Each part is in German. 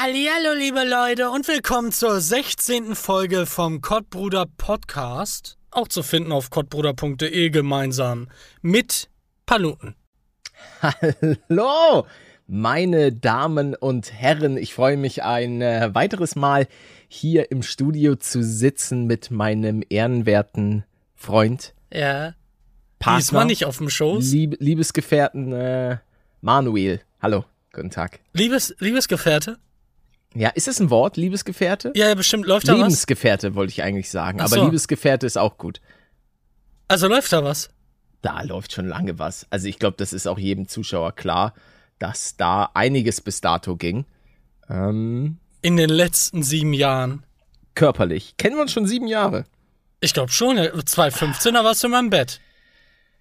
Hallihallo, liebe Leute, und willkommen zur 16. Folge vom Kottbruder Podcast. Auch zu finden auf kottbruder.de gemeinsam mit Paluten. Hallo, meine Damen und Herren. Ich freue mich ein äh, weiteres Mal hier im Studio zu sitzen mit meinem ehrenwerten Freund, Ja. Partner, Diesmal nicht auf dem Schoß. Lieb Liebesgefährten äh, Manuel. Hallo, guten Tag. Liebes, Liebesgefährte? Ja, ist es ein Wort, Liebesgefährte? Ja, ja, bestimmt läuft da was. Lebensgefährte wollte ich eigentlich sagen, Ach aber so. Liebesgefährte ist auch gut. Also läuft da was. Da läuft schon lange was. Also ich glaube, das ist auch jedem Zuschauer klar, dass da einiges bis dato ging. Ähm, In den letzten sieben Jahren. körperlich. Kennen wir uns schon sieben Jahre? Ich glaube schon, ja, 2015er warst du in meinem Bett.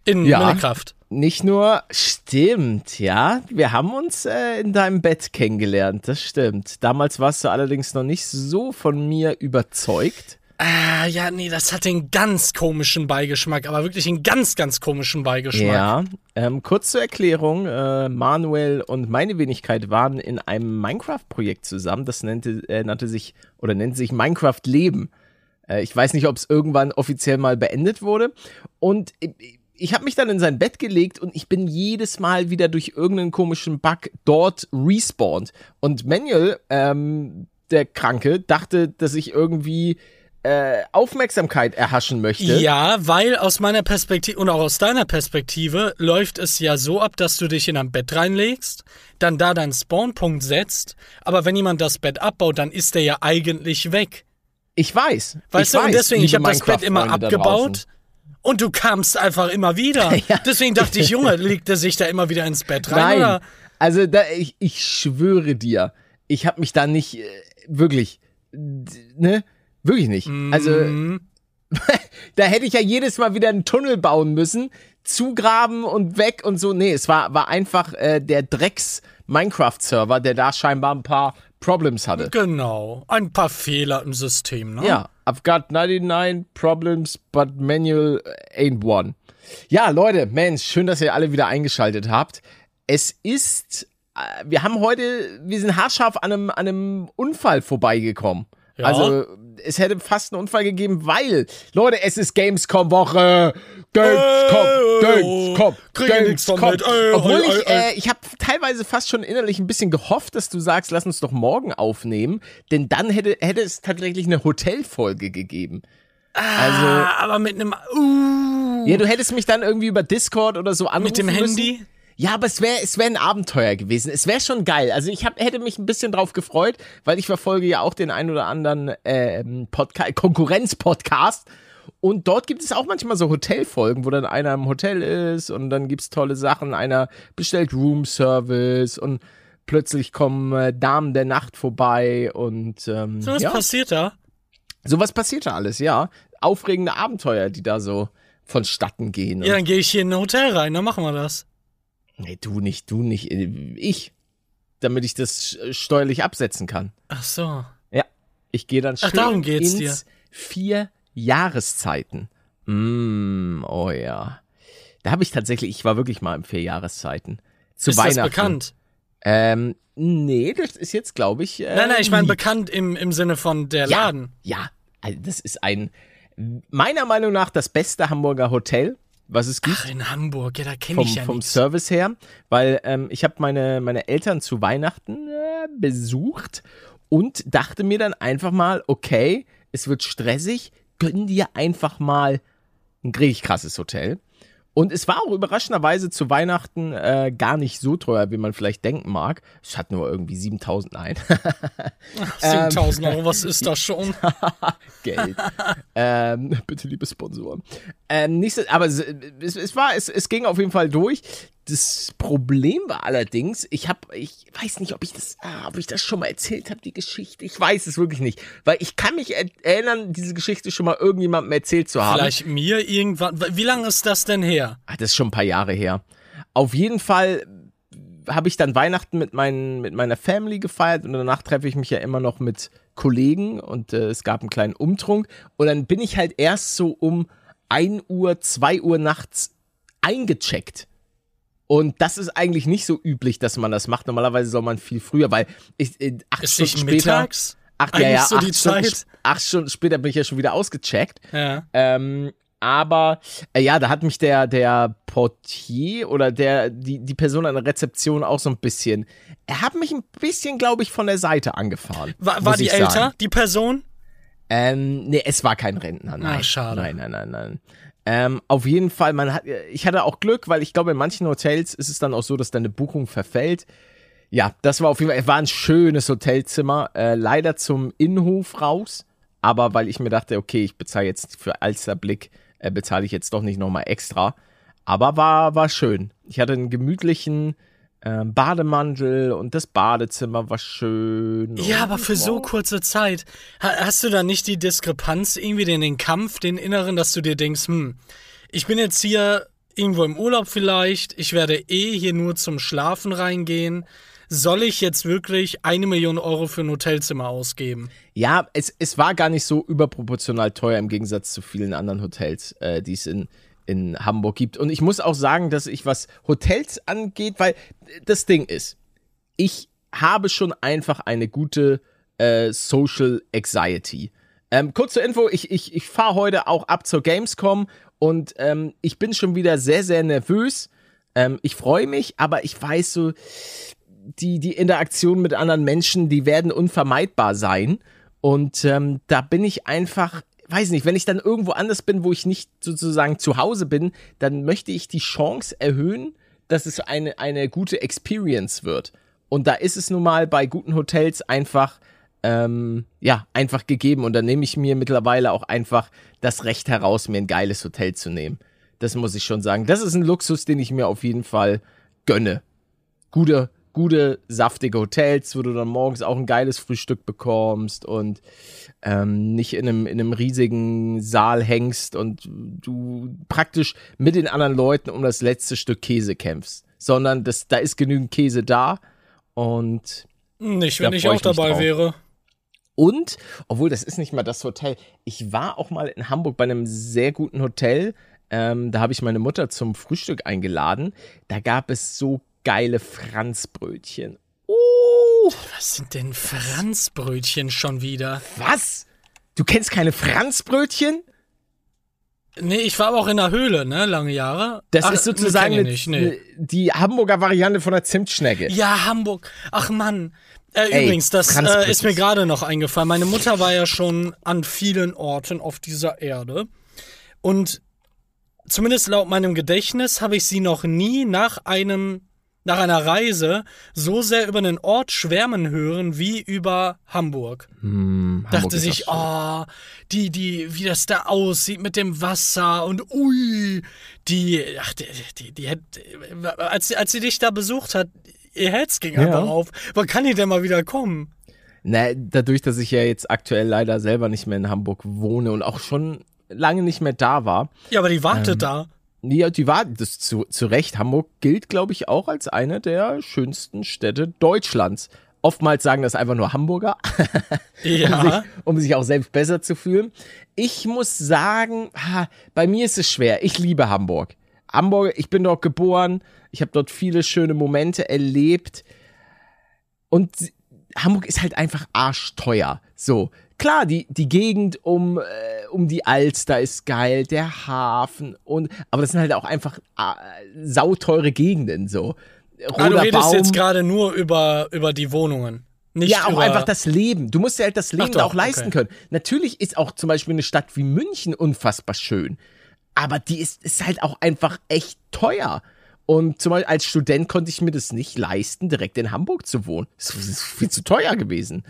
In Ja. Minnekraft. Nicht nur, stimmt, ja. Wir haben uns äh, in deinem Bett kennengelernt, das stimmt. Damals warst du allerdings noch nicht so von mir überzeugt. Ah, ja, nee, das hat den ganz komischen Beigeschmack, aber wirklich einen ganz, ganz komischen Beigeschmack. Ja. Ähm, kurz zur Erklärung, äh, Manuel und meine Wenigkeit waren in einem Minecraft-Projekt zusammen. Das nannte, äh, nannte sich oder nennt sich Minecraft Leben. Äh, ich weiß nicht, ob es irgendwann offiziell mal beendet wurde. Und ich, habe mich dann in sein Bett gelegt und ich bin jedes Mal wieder durch irgendeinen komischen Bug dort respawned. Und Manuel, ähm, der Kranke, dachte, dass ich irgendwie äh, Aufmerksamkeit erhaschen möchte. Ja, weil aus meiner Perspektive und auch aus deiner Perspektive läuft es ja so ab, dass du dich in ein Bett reinlegst, dann da deinen Spawnpunkt setzt, aber wenn jemand das Bett abbaut, dann ist der ja eigentlich weg. Ich weiß. Weißt ich du, und weiß, deswegen, ich habe das Bett immer da abgebaut draußen. Und du kamst einfach immer wieder. Ja. Deswegen dachte ich, Junge, legt er sich da immer wieder ins Bett rein Nein, oder? also da, ich, ich schwöre dir, ich habe mich da nicht äh, wirklich, ne, wirklich nicht. Also Mhm. da hätte ich ja jedes Mal wieder einen Tunnel bauen müssen, zugraben und weg und so. Nee, es war, war einfach äh, der Drecks Minecraft-Server, der da scheinbar ein paar Problems hatte. Genau, ein paar Fehler im System, ne? Ja, I've got 99 problems, but manual ain't one. Ja, Leute, Mensch, schön, dass ihr alle wieder eingeschaltet habt. Es ist, äh, wir haben heute, wir sind haarscharf an einem, an einem Unfall vorbeigekommen. Ja. Also, es hätte fast einen Unfall gegeben, weil, Leute, es ist Gamescom-Woche. Gamescom, Gamescom, ich nix Gamescom. Ey, Obwohl ich, äh, ich habe teilweise fast schon innerlich ein bisschen gehofft, dass du sagst, lass uns doch morgen aufnehmen, denn dann hätte, hätte es tatsächlich eine Hotelfolge gegeben. Also, Ah, aber mit einem, uh, ja, du hättest mich dann irgendwie über Discord oder so anrufen mit dem müssen. Ja, aber es wäre es wär ein Abenteuer gewesen. Es wäre schon geil. Also ich hab, hätte mich ein bisschen drauf gefreut, weil ich verfolge ja auch den ein oder anderen ähm, Podca Konkurrenz-Podcast. Und dort gibt es auch manchmal so Hotelfolgen, wo dann einer im Hotel ist und dann gibt's tolle Sachen. Einer bestellt Roomservice und plötzlich kommen äh, Damen der Nacht vorbei und ähm, So was ja, passiert da? sowas passiert da alles, ja. Aufregende Abenteuer, die da so vonstatten gehen. Ja, dann gehe ich hier in ein Hotel rein, dann machen wir das. Nee, du nicht, du nicht, äh, ich. Damit ich das äh, steuerlich absetzen kann. Ach so. Ja. Ich gehe dann Ach, schön darum geht's ins dir. vier Jahreszeiten. Mm, oh ja. Da habe ich tatsächlich, ich war wirklich mal im vier Jahreszeiten. Zu ist Weihnachten. das bekannt? Ähm, nee, das ist jetzt, glaube ich. Äh, Nein, nein, ich meine bekannt im, im Sinne von der ja, Laden. Ja, also das ist ein, meiner Meinung nach, das beste Hamburger Hotel, was es gibt. Ach, in Hamburg, ja, da kenne ich ja vom nichts. Service her, weil ähm, ich habe meine, meine Eltern zu Weihnachten äh, besucht und dachte mir dann einfach mal, okay, es wird stressig, gönn dir einfach mal ein richtig krasses Hotel. Und es war auch überraschenderweise zu Weihnachten äh, gar nicht so teuer, wie man vielleicht denken mag. Es hat nur irgendwie 7000 ein. 7000 Euro, was ist das schon? Geld. ähm, bitte, liebe Sponsoren. Ähm, nicht so, aber es, es war, es, es ging auf jeden Fall durch. Das Problem war allerdings, ich habe, ich weiß nicht, ob ich das, ah, ob ich das schon mal erzählt habe, die Geschichte. Ich weiß es wirklich nicht, weil ich kann mich er erinnern, diese Geschichte schon mal irgendjemandem erzählt zu haben. Vielleicht mir irgendwann. Wie lange ist das denn her? Ah, das ist schon ein paar Jahre her. Auf jeden Fall habe ich dann Weihnachten mit, meinen, mit meiner Family gefeiert und danach treffe ich mich ja immer noch mit Kollegen und äh, es gab einen kleinen Umtrunk und dann bin ich halt erst so um 1 Uhr, 2 Uhr nachts eingecheckt. Und das ist eigentlich nicht so üblich, dass man das macht. Normalerweise soll man viel früher, weil ich äh, acht Ist Stunden später. mittags? Acht, ja, ja, so acht, die Stunden, Zeit? acht Stunden später bin ich ja schon wieder ausgecheckt. Ja. Ähm, aber äh, ja, da hat mich der, der Portier oder der, die, die Person an der Rezeption auch so ein bisschen. Er hat mich ein bisschen, glaube ich, von der Seite angefahren. War, war die älter, die Person? Ähm, nee, es war kein Rentner. Nein. Ach, schade. Nein, nein, nein, nein. Ähm, auf jeden Fall, man hat, ich hatte auch Glück, weil ich glaube, in manchen Hotels ist es dann auch so, dass deine Buchung verfällt. Ja, das war auf jeden Fall, war ein schönes Hotelzimmer, äh, leider zum Innenhof raus, aber weil ich mir dachte, okay, ich bezahle jetzt für Alsterblick, äh, bezahle ich jetzt doch nicht nochmal extra. Aber war, war schön. Ich hatte einen gemütlichen äh, Bademantel und das Badezimmer war schön. Ja, aber für so kurze Zeit. Ha hast du da nicht die Diskrepanz, irgendwie den, den Kampf, den inneren, dass du dir denkst, hm, ich bin jetzt hier irgendwo im Urlaub vielleicht, ich werde eh hier nur zum Schlafen reingehen. Soll ich jetzt wirklich eine Million Euro für ein Hotelzimmer ausgeben? Ja, es, es war gar nicht so überproportional teuer im Gegensatz zu vielen anderen Hotels, äh, die es in, in Hamburg gibt. Und ich muss auch sagen, dass ich was Hotels angeht, weil das Ding ist, ich habe schon einfach eine gute äh, Social Anxiety. Ähm, kurz zur Info, ich, ich, ich fahre heute auch ab zur Gamescom und ähm, ich bin schon wieder sehr, sehr nervös. Ähm, ich freue mich, aber ich weiß so, die, die Interaktion mit anderen Menschen, die werden unvermeidbar sein. Und ähm, da bin ich einfach, weiß nicht, wenn ich dann irgendwo anders bin, wo ich nicht sozusagen zu Hause bin, dann möchte ich die Chance erhöhen, dass es eine, eine gute Experience wird. Und da ist es nun mal bei guten Hotels einfach, ähm, ja, einfach gegeben. Und da nehme ich mir mittlerweile auch einfach das Recht heraus, mir ein geiles Hotel zu nehmen. Das muss ich schon sagen. Das ist ein Luxus, den ich mir auf jeden Fall gönne. Gute, gute, saftige Hotels, wo du dann morgens auch ein geiles Frühstück bekommst und ähm, nicht in einem, in einem riesigen Saal hängst und du praktisch mit den anderen Leuten um das letzte Stück Käse kämpfst. Sondern das, da ist genügend Käse da und Nicht, Da wenn ich auch ich dabei drauf. wäre. Und, obwohl das ist nicht mal das Hotel, ich war auch mal in Hamburg bei einem sehr guten Hotel. Ähm, da habe ich meine Mutter zum Frühstück eingeladen. Da gab es so geile Franzbrötchen. Oh, Was sind denn Franzbrötchen schon wieder? was? Du kennst keine Franzbrötchen? Nee, ich war aber auch in der Höhle, ne, lange Jahre. Das Ach, ist sozusagen kenn eine, ich nicht, nee. die Hamburger Variante von der Zimtschnecke. Ja, Hamburg. Ach Mann. Äh, Ey, übrigens, das äh, ist mir gerade noch eingefallen. Meine Mutter war ja schon an vielen Orten auf dieser Erde. Und zumindest laut meinem Gedächtnis habe ich sie noch nie nach einem nach einer Reise so sehr über einen Ort schwärmen hören wie über Hamburg. Hm, Dachte sich, oh, die, die, wie das da aussieht mit dem Wasser und ui, die, ach, die, die, die hat, als, als sie dich da besucht hat, ihr Herz ging Ja. einfach auf. Wann kann die denn mal wieder kommen? Na, dadurch, dass ich ja jetzt aktuell leider selber nicht mehr in Hamburg wohne und auch schon lange nicht mehr da war, Ja, aber die wartet Ähm, da. Ja, die war das zu, zu Recht. Hamburg gilt, glaube ich, auch als eine der schönsten Städte Deutschlands. Oftmals sagen das einfach nur Hamburger, um, Ja. sich, um sich auch selbst besser zu fühlen. Ich muss sagen, ha, bei mir ist es schwer. Ich liebe Hamburg. Hamburg, ich bin dort geboren. Ich habe dort viele schöne Momente erlebt. Und Hamburg ist halt einfach arschteuer. So, klar, die, die Gegend um, äh, um die Alster ist geil, der Hafen und, aber das sind halt auch einfach äh, sauteure Gegenden, so. Roter Ah, du redest Baum. jetzt gerade nur über, über die Wohnungen. Nicht ja, auch einfach das Leben. Du musst dir halt das Leben doch, auch leisten okay. können. Natürlich ist auch zum Beispiel eine Stadt wie München unfassbar schön. Aber die ist, ist halt auch einfach echt teuer. Und zum Beispiel als Student konnte ich mir das nicht leisten, direkt in Hamburg zu wohnen. Das ist viel zu teuer gewesen.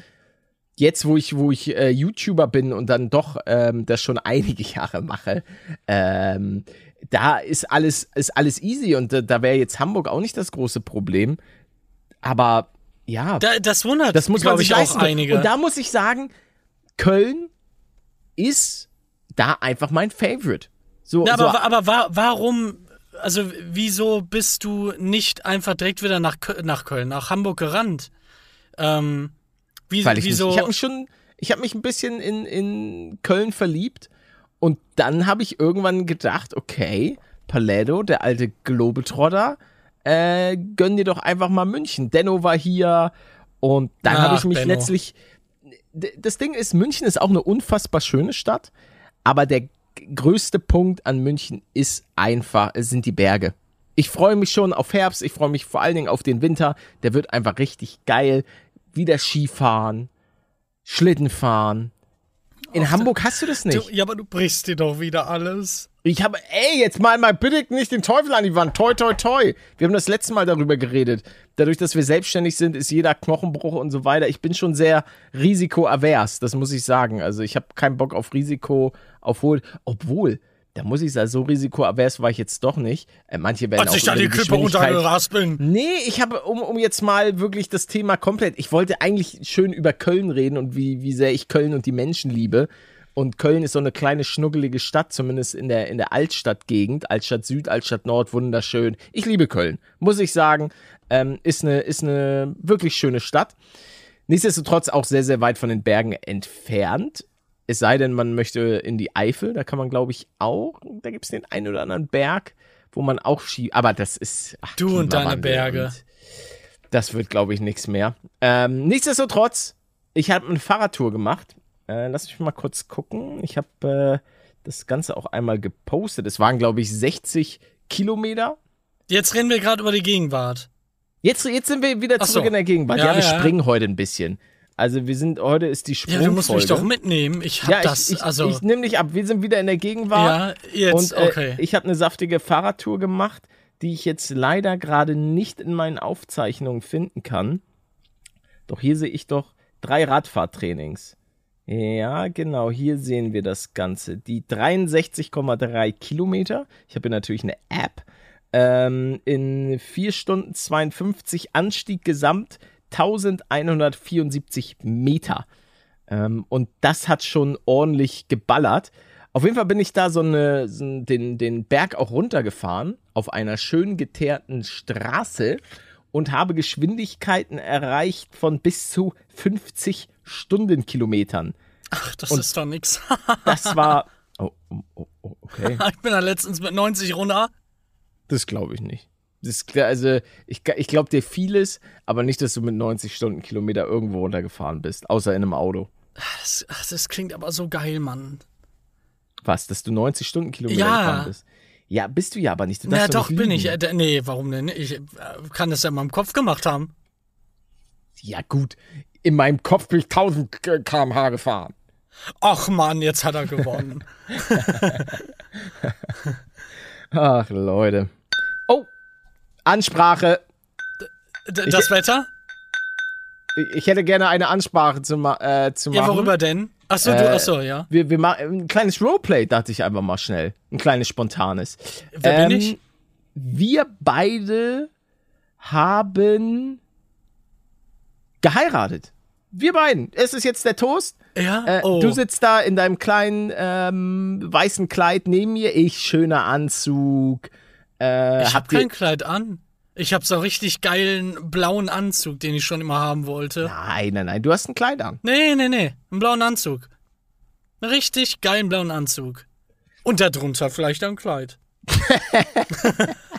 Jetzt, wo ich, wo ich äh, YouTuber bin und dann doch ähm, das schon einige Jahre mache, ähm, da ist alles, ist alles easy und da, da wäre jetzt Hamburg auch nicht das große Problem. Aber ja, Da, das wundert, das muss man sich ich, auch leisten einige. Und da muss ich sagen, Köln ist da einfach mein Favorite. So, Ja, so aber, aber wa warum, also wieso bist du nicht einfach direkt wieder nach, Kö nach Köln, nach Hamburg gerannt? Ähm, wie, weil ich mich, wieso? ich habe mich schon, ich habe mich ein bisschen in, in Köln verliebt und dann habe ich irgendwann gedacht, okay, Paletto, der alte Globetrotter, äh, gönn dir doch einfach mal München. Denno war hier und dann habe ich mich Benno. letztlich. Das Ding ist, München ist auch eine unfassbar schöne Stadt, aber der größte Punkt an München ist einfach, es sind die Berge. Ich freue mich schon auf Herbst, ich freue mich vor allen Dingen auf den Winter. Der wird einfach richtig geil. Wieder Skifahren, Schlittenfahren. In Hamburg hast du das nicht. Du, ja, aber du brichst dir doch wieder alles. Ich habe, ey, jetzt mal mal bitte nicht den Teufel an die Wand. Toi, toi, toi. Wir haben das letzte Mal darüber geredet. Dadurch, dass wir selbstständig sind, ist jeder Knochenbruch und so weiter. Ich bin schon sehr risikoavers, das muss ich sagen. Also ich habe keinen Bock auf Risiko, obwohl, obwohl, da muss ich sagen, so risikoavers war ich jetzt doch nicht. Äh, manche werden Als auch ich da die Klippe bin. Nee, ich habe, um, um jetzt mal wirklich das Thema komplett, ich wollte eigentlich schön über Köln reden und wie, wie sehr ich Köln und die Menschen liebe. Und Köln ist so eine kleine, schnuggelige Stadt, zumindest in der, in der Altstadtgegend. Altstadt Süd, Altstadt Nord, wunderschön. Ich liebe Köln, muss ich sagen. Ähm, ist, eine, ist eine wirklich schöne Stadt. Nichtsdestotrotz auch sehr, sehr weit von den Bergen entfernt. Es sei denn, man möchte in die Eifel, da kann man, glaube ich, auch, da gibt es den einen oder anderen Berg, wo man auch Ski, aber das ist. Ach, Du und deine Berge. und Das wird, glaube ich, nichts mehr. Ähm, nichtsdestotrotz, ich habe eine Fahrradtour gemacht. Äh, lass mich mal kurz gucken. Ich habe äh, das Ganze auch einmal gepostet. Es waren, glaube ich, 60 Kilometer. Jetzt reden wir gerade über die Gegenwart. Jetzt, jetzt sind wir wieder Ach zurück so. in der Gegenwart. Ja, Ja, wir ja. springen heute ein bisschen. Also wir sind, heute ist die Ja, Sprungfolge. du musst mich doch mitnehmen. Ich hab Ja, das, ich, ich, also. ich nehme dich ab. Wir sind wieder in der Gegenwart. ja, jetzt, Und äh, okay. ich habe eine saftige Fahrradtour gemacht, die ich jetzt leider gerade nicht in meinen Aufzeichnungen finden kann. Doch hier sehe ich doch drei Radfahrtrainings. Ja, genau, hier sehen wir das Ganze. Die 63,3 Kilometer. Ich habe hier natürlich eine App. Ähm, in 4 Stunden 52 Anstieg gesamt 1174 Meter. Ähm, und das hat schon ordentlich geballert. Auf jeden Fall bin ich da so, eine, so den, den Berg auch runtergefahren, auf einer schön geteerten Straße und habe Geschwindigkeiten erreicht von bis zu 50 Stundenkilometern. Ach, das und- ist doch nix. Das war. Oh, oh, oh, okay. ich bin da letztens mit 90 runter. Das glaube ich nicht. Das, also, ich, ich glaube dir vieles, aber nicht, dass du mit 90 Stundenkilometer irgendwo runtergefahren bist, außer in einem Auto. Das, das klingt aber so geil, Mann. Was, dass du 90 Stundenkilometer Ja. gefahren bist? Ja, bist du ja, aber nicht. Darfst doch, bin ich. Äh, nee, warum denn? Ich äh, kann das ja in meinem Kopf gemacht haben. Ja, gut. In meinem Kopf bin ich 1000 km/h gefahren. Ach Mann, jetzt hat er gewonnen. Ach, Leute. Ansprache. D das Wetter? Ich- Ich hätte gerne eine Ansprache zu, ma äh, zu machen. Ja, worüber denn? Ach so, du, Äh, ach so, ja. Wir, wir machen ein kleines Roleplay, dachte ich einfach mal schnell. Ein kleines spontanes. Wer bin ich? Wir beide haben geheiratet. Wir beiden. Es ist jetzt der Toast. Ja, Äh, oh. Du sitzt da in deinem kleinen ähm, weißen Kleid neben mir. Ich schöner Anzug. Äh, ich hab kein Kleid an. Ich hab so einen richtig geilen blauen Anzug, den ich schon immer haben wollte. Nein, nein, nein. Du hast ein Kleid an. Nee, nee, nee. Einen blauen Anzug. Einen richtig geilen blauen Anzug. Und darunter vielleicht ein Kleid.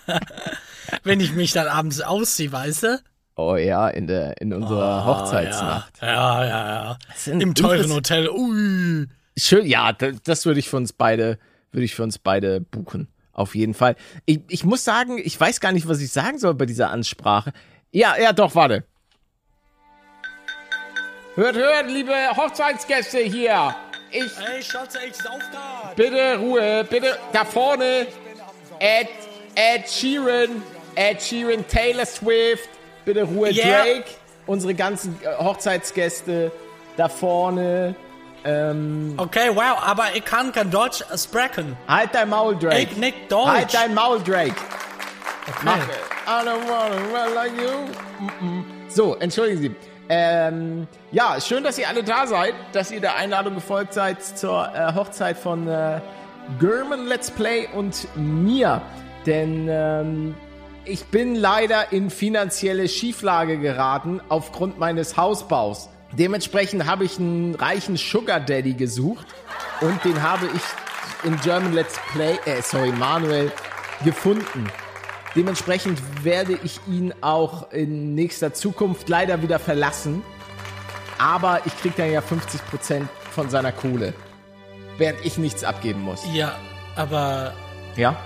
Wenn ich mich dann abends ausziehe, weißt du? Oh ja, in der in unserer Hochzeitsnacht. Ja, ja, ja. Sind Im teuren Hotel. Ui. Schön, ja, das, das würde ich für uns beide, würde ich für uns beide buchen. Auf jeden Fall. Ich, ich muss sagen, ich weiß gar nicht, was ich sagen soll bei dieser Ansprache. Ja, ja, doch, warte. Hört, hört, liebe Hochzeitsgäste hier. Ich, Ey, Schatze, ich sauf grad. bitte Ruhe, bitte da vorne. Ed, Ed Sheeran, Ed Sheeran, Taylor Swift, bitte Ruhe, Yeah. Drake, unsere ganzen äh, Hochzeitsgäste da vorne. Ähm, Okay, wow, aber ich kann kein Deutsch sprechen. halt dein Maul, Drake. Ich nicht Deutsch. Halt dein Maul, Drake. Mach. Okay. I don't wanna run like you. So, entschuldigen Sie. Ähm, ja, schön, dass ihr alle da seid, dass ihr der Einladung gefolgt seid zur äh, Hochzeit von äh, German Let's Play und mir. Denn ähm, ich bin leider in finanzielle Schieflage geraten aufgrund meines Hausbaus. Dementsprechend habe ich einen reichen Sugar Daddy gesucht und den habe ich in German Let's Play, äh, sorry, Manuel, gefunden. Dementsprechend werde ich ihn auch in nächster Zukunft leider wieder verlassen. Aber ich krieg dann ja 50% von seiner Kohle. Während ich nichts abgeben muss. Ja, aber Ja?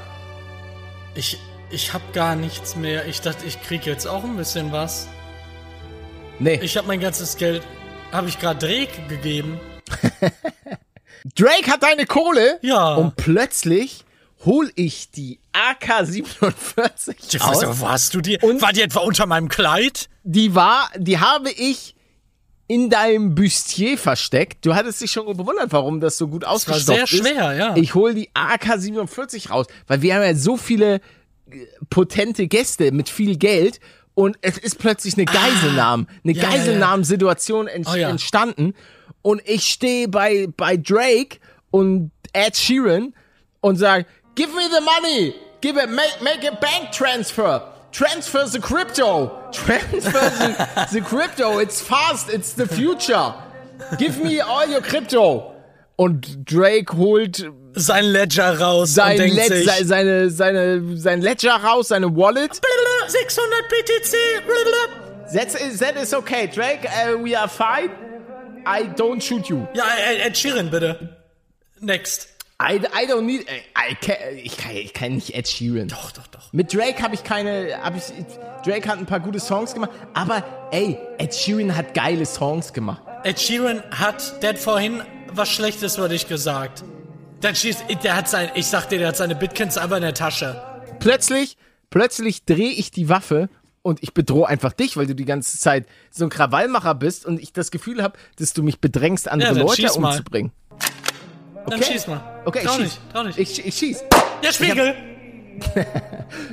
ich, ich hab gar nichts mehr. Ich dachte, ich krieg jetzt auch ein bisschen was. Nee. Ich hab mein ganzes Geld, habe ich gerade Drake gegeben. Drake hat deine Kohle. Ja. Und plötzlich hol ich die AK-47 Ja, aus. was, wo hast du die? Und- war die etwa unter meinem Kleid? Die war, die habe ich in deinem Bustier versteckt. Du hattest dich schon bewundert, warum das so gut war ausgestopft sehr ist. schwer, ja. Ich hol die AK-47 raus, weil wir haben ja so viele äh, potente Gäste mit viel Geld und es ist plötzlich eine Geiselnahme, eine Ah. ja, ja, ja. Geiselnahmensituation ent Oh, ja. entstanden und ich stehe bei, bei Drake und Ed Sheeran und sage, give me the money, give it, make, make a bank transfer. Transfer the crypto. Transfer the, the crypto. It's fast. It's the future. Give me all your crypto. Und Drake holt Sein Ledger raus sein und denkt Led sich, se- seine, seine, sein Ledger raus, seine Wallet. 600 BTC. That's, that is okay, Drake. Uh, we are fine. I don't shoot you. Ja, Ed Sheeran, bitte. Next. I, I don't need. I can, ich, kann, ich kann nicht Ed Sheeran. Doch, doch, doch. Mit Drake habe ich keine. Hab ich, Drake hat ein paar gute Songs gemacht, aber ey, Ed Sheeran hat geile Songs gemacht. Ed Sheeran hat, der hat vorhin was Schlechtes über dich gesagt. Der, schießt, der hat sein, ich sag dir, der hat seine Bitcoins einfach in der Tasche. Plötzlich, plötzlich drehe ich die Waffe und ich bedrohe einfach dich, weil du die ganze Zeit so ein Krawallmacher bist und ich das Gefühl habe, dass du mich bedrängst, andere Ja, dann Leute umzubringen. Dann Okay. schieß mal. Okay, trau ich nicht, schieß. trau nicht. Ich, ich schieß. der Spiegel!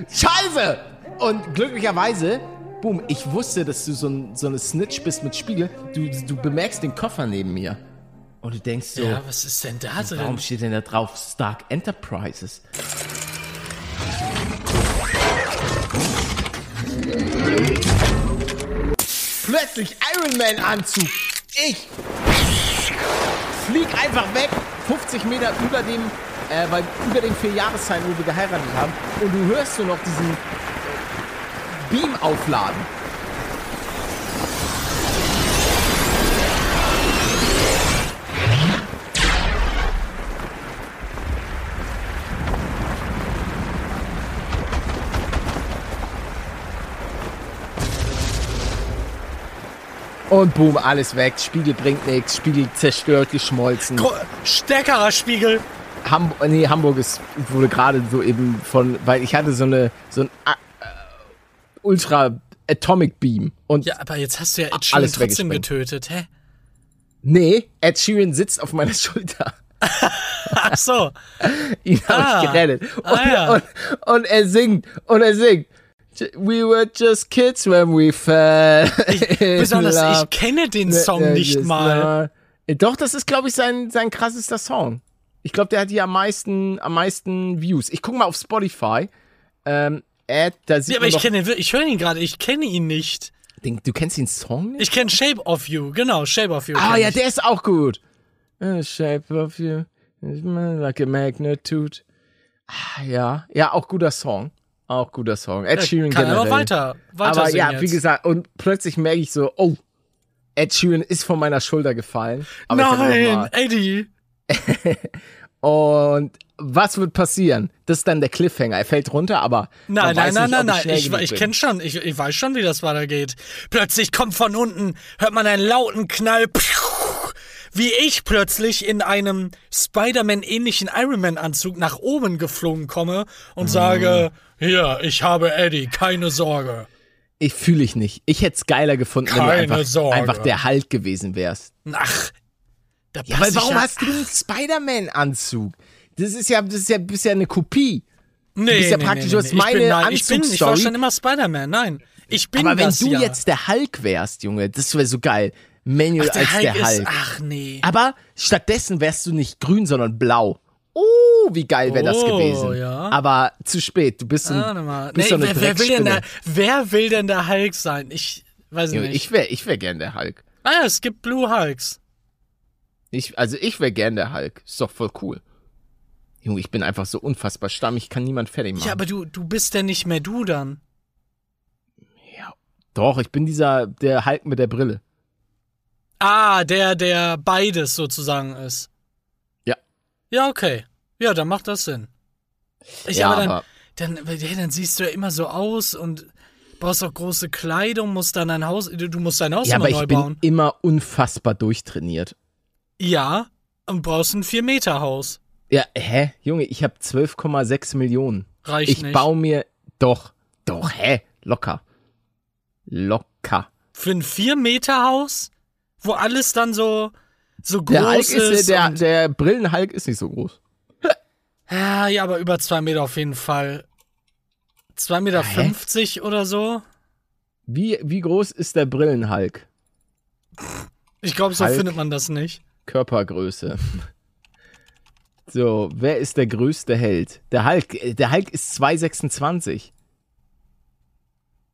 Scheiße! Und glücklicherweise, boom, ich wusste, dass du so, ein, so eine Snitch bist mit Spiegel. Du, du bemerkst den Koffer neben mir. Und du denkst so, Ja, was ist denn da drin? warum steht denn da drauf Stark Enterprises? Plötzlich Iron Man Anzug. Ich flieg einfach weg, 50 Meter über dem, äh, weil, über den vier Jahreszeiten, wo wir geheiratet haben. Und du hörst so noch diesen Beam aufladen. Und boom, alles weg. Spiegel bringt nichts. Spiegel zerstört, geschmolzen. Gro- Stärkerer Spiegel. Ham nee, Hamburg ist, wurde gerade so eben von, weil ich hatte so eine, so ein äh, Ultra Atomic Beam. Und Ja, aber jetzt hast du ja Ed Sheeran Alles trotzdem getötet, hä? nee, Ed Sheeran sitzt auf meiner Schulter. Ach so. Ihn habe Ah. ich gerettet. Und, Ah, ja. und, und er singt, und er singt. We were just kids when we fell. in Besonders, love. ich kenne den Ne, Song äh, nicht mal. now. Doch, das ist, glaube ich, sein, sein krassester Song. Ich glaube, der hat die am meisten, am meisten Views. Ich gucke mal auf Spotify. Ähm, Ed, da sieht Ja, aber ich kenne ihn, ich höre ihn gerade, ich kenne ihn nicht. den, du kennst den Song nicht? Ich kenne Shape of You, genau, Shape of You. ah, ja, ich. der ist auch gut. The shape of you, like a magnitude. Ah, ja, ja, auch guter Song. Auch guter Song. Ed Sheeran Kann generell. aber weiter, weiter Aber ja, jetzt. wie gesagt, und plötzlich merke ich so, oh, Ed Sheeran ist von meiner Schulter gefallen. Nein, Eddie. Und was wird passieren? Das ist dann der Cliffhanger. Er fällt runter, aber Nein, nein, nein, nein, nein. Ich, ich kenne schon, ich, ich weiß schon, wie das weitergeht. Plötzlich kommt von unten, hört man einen lauten Knall, wie ich plötzlich in einem Spider-Man-ähnlichen Iron Man-Anzug nach oben geflogen komme und Mhm. sage, hier, ich habe Eddie, keine Sorge. Ich fühle ich nicht. Ich hätte es geiler gefunden, wenn Keine du einfach, Sorge. einfach der Hulk gewesen wärst. Ach, da Ja, aber warum ja, hast du einen Spider-Man-Anzug? Das ist ja, das ist ja, bist ja eine Kopie. nee, bist ja nee, praktisch, nee, nee, nee. meine ich bin, nein, ich bin, ich war schon immer Spider-Man, nein. Ich bin Aber wenn das du ja. jetzt der Hulk wärst, Junge, das wäre so geil. Manuel Ach, der als Hulk der ist, Hulk. ach nee. Aber stattdessen wärst du nicht grün, sondern blau. Oh, wie geil wäre das Oh, gewesen. ja. Aber zu spät. Du bist so ein, mal. bist Nee, so eine wer, wer, will denn der, wer will denn der Hulk sein? Ich weiß nicht. Ich wäre ich wär gern der Hulk. ah ja, es gibt Blue Hulks. Ich, also ich wäre gern der Hulk. Ist doch voll cool. Junge, ich bin einfach so unfassbar stamm, ich kann niemand fertig machen. Ja, aber du, du bist ja nicht mehr du dann. Ja, doch, ich bin dieser, der Hulk mit der Brille. Ah, der, der beides sozusagen ist. Ja. Ja, okay. Ja, dann macht das Sinn. Ich, Ja, aber dann, aber- dann, ja, dann siehst du ja immer so aus und brauchst auch große Kleidung, musst dann dein Haus, du musst dein Haus Ja, immer aber neu ich bin bauen. immer unfassbar durchtrainiert. Ja, und brauchst ein 4-Meter-Haus. Ja, hä? Junge, ich habe 12,6 Millionen. Reicht Ich nicht. baue mir doch, doch, hä? Locker. Locker. Für ein 4-Meter-Haus, wo alles dann so, so groß Der Hulk ist. ist, der, der Brillenhulk ist nicht so groß. ja, ja, aber über 2 Meter auf jeden Fall. 2,50 Meter Hä? 50 oder so. Wie, wie groß ist der Brillenhulk? Ich glaube, so Hulk. findet man das nicht. Körpergröße. So, wer ist der größte Held? Der Hulk, äh, der Hulk ist 2,26.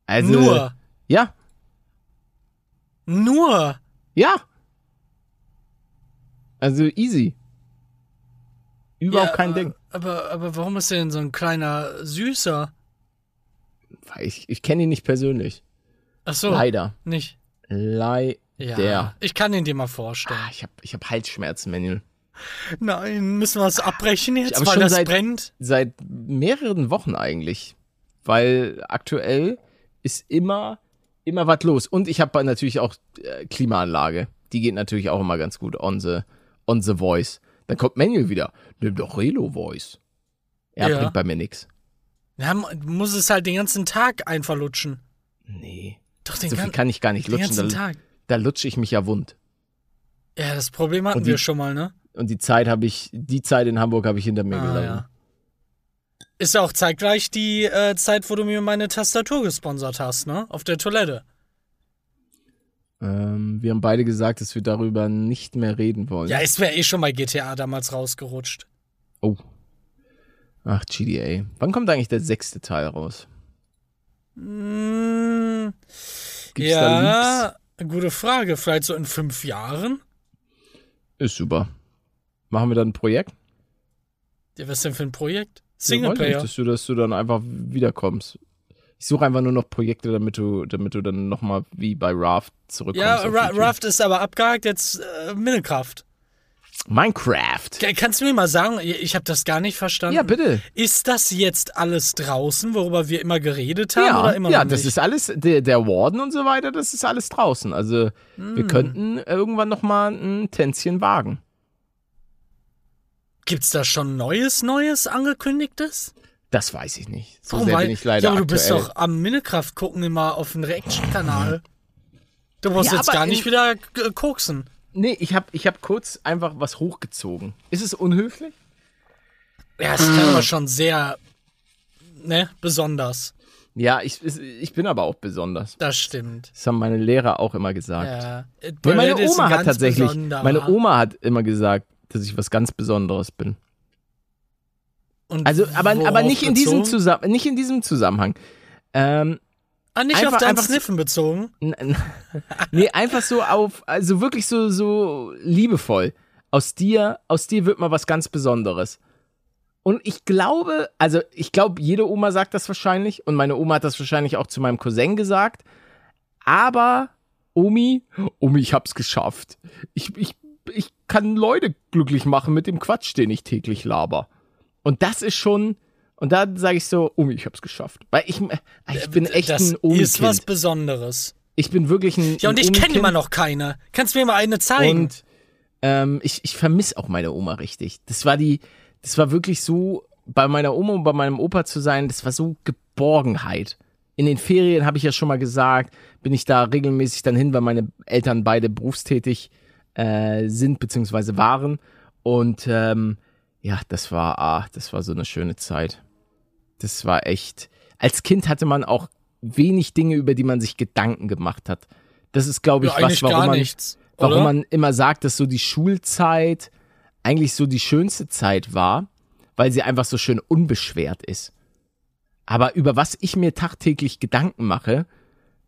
Also, Nur. Ja, Nur. Ja. Also easy. Überhaupt Ja, kein aber, Ding. Aber, aber warum ist der denn so ein kleiner Süßer? Ich, ich kenne ihn nicht persönlich. Ach so, Leider. nicht. Leider. Ja, ich kann ihn dir mal vorstellen. Ah, ich habe ich hab Halsschmerzen, Manuel. Nein, müssen wir es abbrechen jetzt, Aber weil schon das seit- brennt? Seit mehreren Wochen eigentlich. Weil aktuell ist immer, immer was los. Und ich habe natürlich auch äh, Klimaanlage. Die geht natürlich auch immer ganz gut on the, on the voice. Dann kommt Manuel wieder. Nimm doch Relo Voice. Er Ja. bringt bei mir nix. Ja, mu- muss es halt den ganzen Tag einverlutschen. Nee. Doch, den, So viel kann ich gar nicht den lutschen. ganzen Da, Tag. da lutsche ich mich ja wund. Ja, das Problem hatten die- wir schon mal, ne? Und die Zeit habe ich, die Zeit in Hamburg habe ich hinter mir Ah, gelassen. ja. Ist ja auch zeitgleich die äh, Zeit, wo du mir meine Tastatur gesponsert hast, ne? Auf der Toilette. Ähm, wir haben beide gesagt, dass wir darüber nicht mehr reden wollen. Ja, ist mir eh schon bei GTA damals rausgerutscht. Oh. Ach, GDA. Wann kommt eigentlich der sechste Teil raus? Hm, Gibt's da Leaks? ja, gute Frage. Vielleicht so in fünf Jahren? Ist super. Machen wir dann ein Projekt? Ja, was denn für ein Projekt? Ja, weiß nicht, Singleplayer. dass du, dass du dann einfach wiederkommst. Ich suche einfach nur noch Projekte, damit du, damit du dann nochmal wie bei Raft zurückkommst. Ja, Ra. Raft ist aber abgehakt, jetzt äh, Minecraft. Minecraft. Ka- Kannst du mir mal sagen, ich habe das gar nicht verstanden. Ja, bitte. Ist das jetzt alles draußen, worüber wir immer geredet haben, Ja, oder immer ja noch das nicht? ist alles, der, der Warden und so weiter, das ist alles draußen. Also, Hm. wir könnten irgendwann nochmal ein Tänzchen wagen. Gibt's da schon Neues, Neues angekündigtes? Das weiß ich nicht. So Warum? sehr bin ich leider ja, aber du bist aktuell. doch am Minecraft gucken immer auf dem Reaction-Kanal. Du musst Ja, jetzt aber gar in- nicht wieder äh, koksen. Nee, ich habe ich hab kurz einfach was hochgezogen. Ist es unhöflich? Ja, es klang aber schon sehr, ne, besonders. Ja, ich, es- ich bin aber auch besonders. Das stimmt. Das haben meine Lehrer auch immer gesagt. Ja. Nee, meine ist Oma hat ganz tatsächlich, besonderer. meine Oma hat immer gesagt, dass ich was ganz Besonderes bin. Und Also, aber, aber nicht in diesem nicht in diesem Zusammenhang. Ähm, Ah, nicht einfach- auf dein einfach so- Sniffen bezogen. nee, einfach so auf, also wirklich so, so liebevoll. Aus dir, aus dir wird mal was ganz Besonderes. Und ich glaube, also ich glaube, jede Oma sagt das wahrscheinlich und meine Oma hat das wahrscheinlich auch zu meinem Cousin gesagt. Aber Omi, Omi, ich hab's geschafft. Ich, ich, ich kann Leute glücklich machen mit dem Quatsch, den ich täglich laber. Und das ist schon, und da sage ich so, Omi, ich hab's geschafft. Weil ich, ich bin echt das ein omi ist was Besonderes. Ich bin wirklich ein. Ja, und ein ich kenne immer noch keine. Kannst du mir mal eine zeigen? Und ähm, ich, ich vermisse auch meine Oma richtig. Das war die, das war wirklich so, bei meiner Oma und bei meinem Opa zu sein, das war so Geborgenheit. In den Ferien habe ich ja schon mal gesagt, bin ich da regelmäßig dann hin, weil meine Eltern beide berufstätig äh, sind beziehungsweise waren. Und ähm, ja, das war, ah, das war so eine schöne Zeit. Das war echt. Als Kind hatte man auch wenig Dinge, über die man sich Gedanken gemacht hat. Das ist, glaube ich, ja, was, warum man, nichts. warum man immer sagt, dass so die Schulzeit eigentlich so die schönste Zeit war, weil sie einfach so schön unbeschwert ist. Aber über was ich mir tagtäglich Gedanken mache,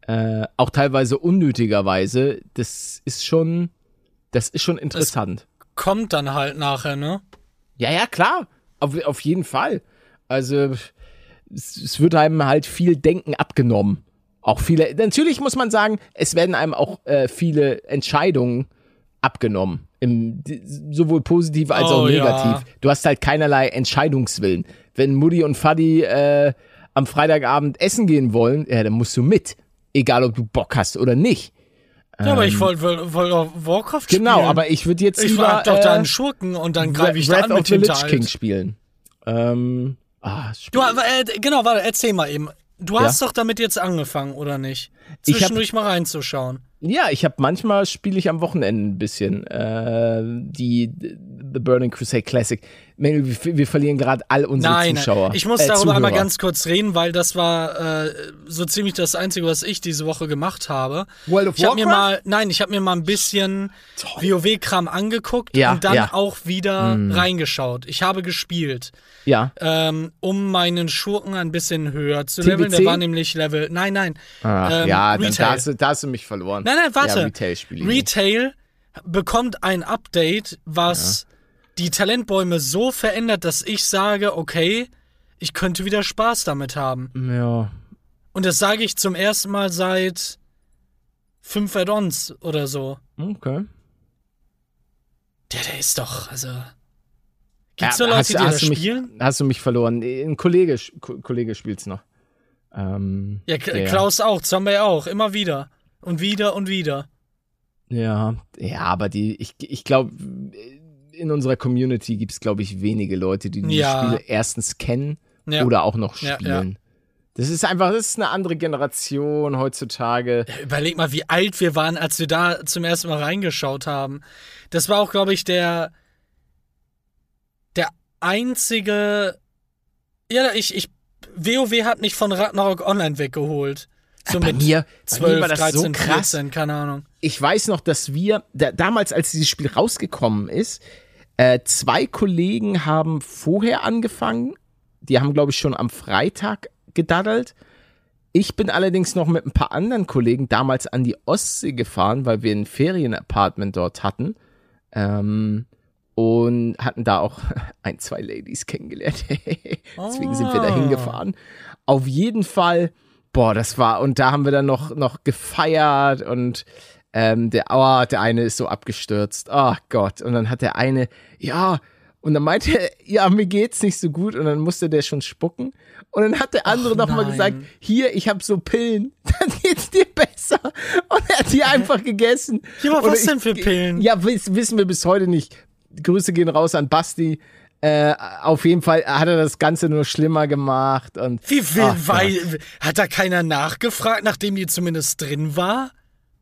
äh, auch teilweise unnötigerweise, das ist schon, das ist schon interessant. Kommt dann halt nachher, ne? ja, ja, klar. auf, auf jeden Fall. Also es, es wird einem halt viel Denken abgenommen. Auch viele, natürlich muss man sagen, es werden einem auch äh, viele Entscheidungen abgenommen. Im, sowohl positiv als auch Oh, negativ. ja. Du hast halt keinerlei Entscheidungswillen. Wenn Mutti und Fadi äh, am Freitagabend essen gehen wollen, ja, dann musst du mit. Egal, ob du Bock hast oder nicht. Ja, aber ich wollte wollt, wollt auch Warcraft spielen. Genau, aber ich würde jetzt ich lieber war doch da äh, einen Schurken und dann greife ich da Wrath an of mit the Lich. King spielen. Ähm, ah, Spiel. Du, äh, genau, warte, erzähl mal eben. Du Ja. hast doch damit jetzt angefangen, oder nicht? Ich hab- Zwischendurch mal reinzuschauen. Ja, ich habe manchmal spiele ich am Wochenende ein bisschen äh, die The Burning Crusade Classic. Mengel, wir, wir verlieren gerade all unsere Nein, Zuschauer. nein, ich muss äh, darüber einmal Zuhörer. ganz kurz reden, weil das war äh, so ziemlich das Einzige, was ich diese Woche gemacht habe. World of ich habe mir Warcraft? mal, nein, ich habe mir mal ein bisschen WoW-Kram angeguckt Ja, und dann ja. auch wieder reingeschaut. Ich habe gespielt, Ja. ähm, um meinen Schurken ein bisschen höher zu TBC? leveln. Der war nämlich Level, nein, nein, Ach, ähm, ja, dann, da, hast du, da hast du mich verloren. Nein, nein, warte. Ja, Retail. Retail bekommt ein Update, was die Talentbäume so verändert, dass ich sage, okay, ich könnte wieder Spaß damit haben. Ja. Und das sage ich zum ersten Mal seit fünf Add-ons oder so. Okay. Der, der ist doch, also. Gibt's Ja, nur Leute, hast, die das mich, spielen? hast du mich verloren. Ein Kollege, Ko- Kollege spielt's noch. Ähm, Ja, der- Klaus auch, Zombie auch, immer wieder. Und wieder und wieder. Ja, ja, aber die, ich, ich glaube, in unserer Community gibt es, glaube ich, wenige Leute, die die Ja. Spiele erstens kennen Ja. oder auch noch Ja, spielen. Das ist einfach, das ist eine andere Generation heutzutage. Ja, Überleg mal, wie alt wir waren, als wir da zum ersten Mal reingeschaut haben. Das war auch, glaube ich, der der einzige. Ja, ich, ich. WoW hat mich von Ragnarok Online weggeholt. So bei mir, bei 12, mir war das 13, so krass. 14, keine Ahnung. Ich weiß noch, dass wir, da, damals, als dieses Spiel rausgekommen ist, äh, zwei Kollegen haben vorher angefangen. Die haben, glaube ich, schon am Freitag gedaddelt. Ich bin allerdings noch mit ein paar anderen Kollegen damals an die Ostsee gefahren, weil wir ein Ferienapartment dort hatten. Ähm, und hatten da auch ein, zwei Ladies kennengelernt. Deswegen sind wir da Ah. hingefahren. Auf jeden Fall, boah, das war, und da haben wir dann noch, noch gefeiert und ähm, der, oh, der eine ist so abgestürzt. Oh Gott. Und dann hat der eine, ja, und dann meinte er, ja, mir geht's nicht so gut. Und dann musste der schon spucken. Und dann hat der andere Ach, noch mal nein. gesagt, hier, ich habe so Pillen, dann geht's dir besser. Und er hat die einfach gegessen. Ja, aber was ich- denn für Pillen? Ja, wiss, wissen wir bis heute nicht. Grüße gehen raus an Basti. Äh, auf jeden Fall hat er das Ganze nur schlimmer gemacht. Und Wie Ach, weil, hat da keiner nachgefragt, nachdem die zumindest drin war?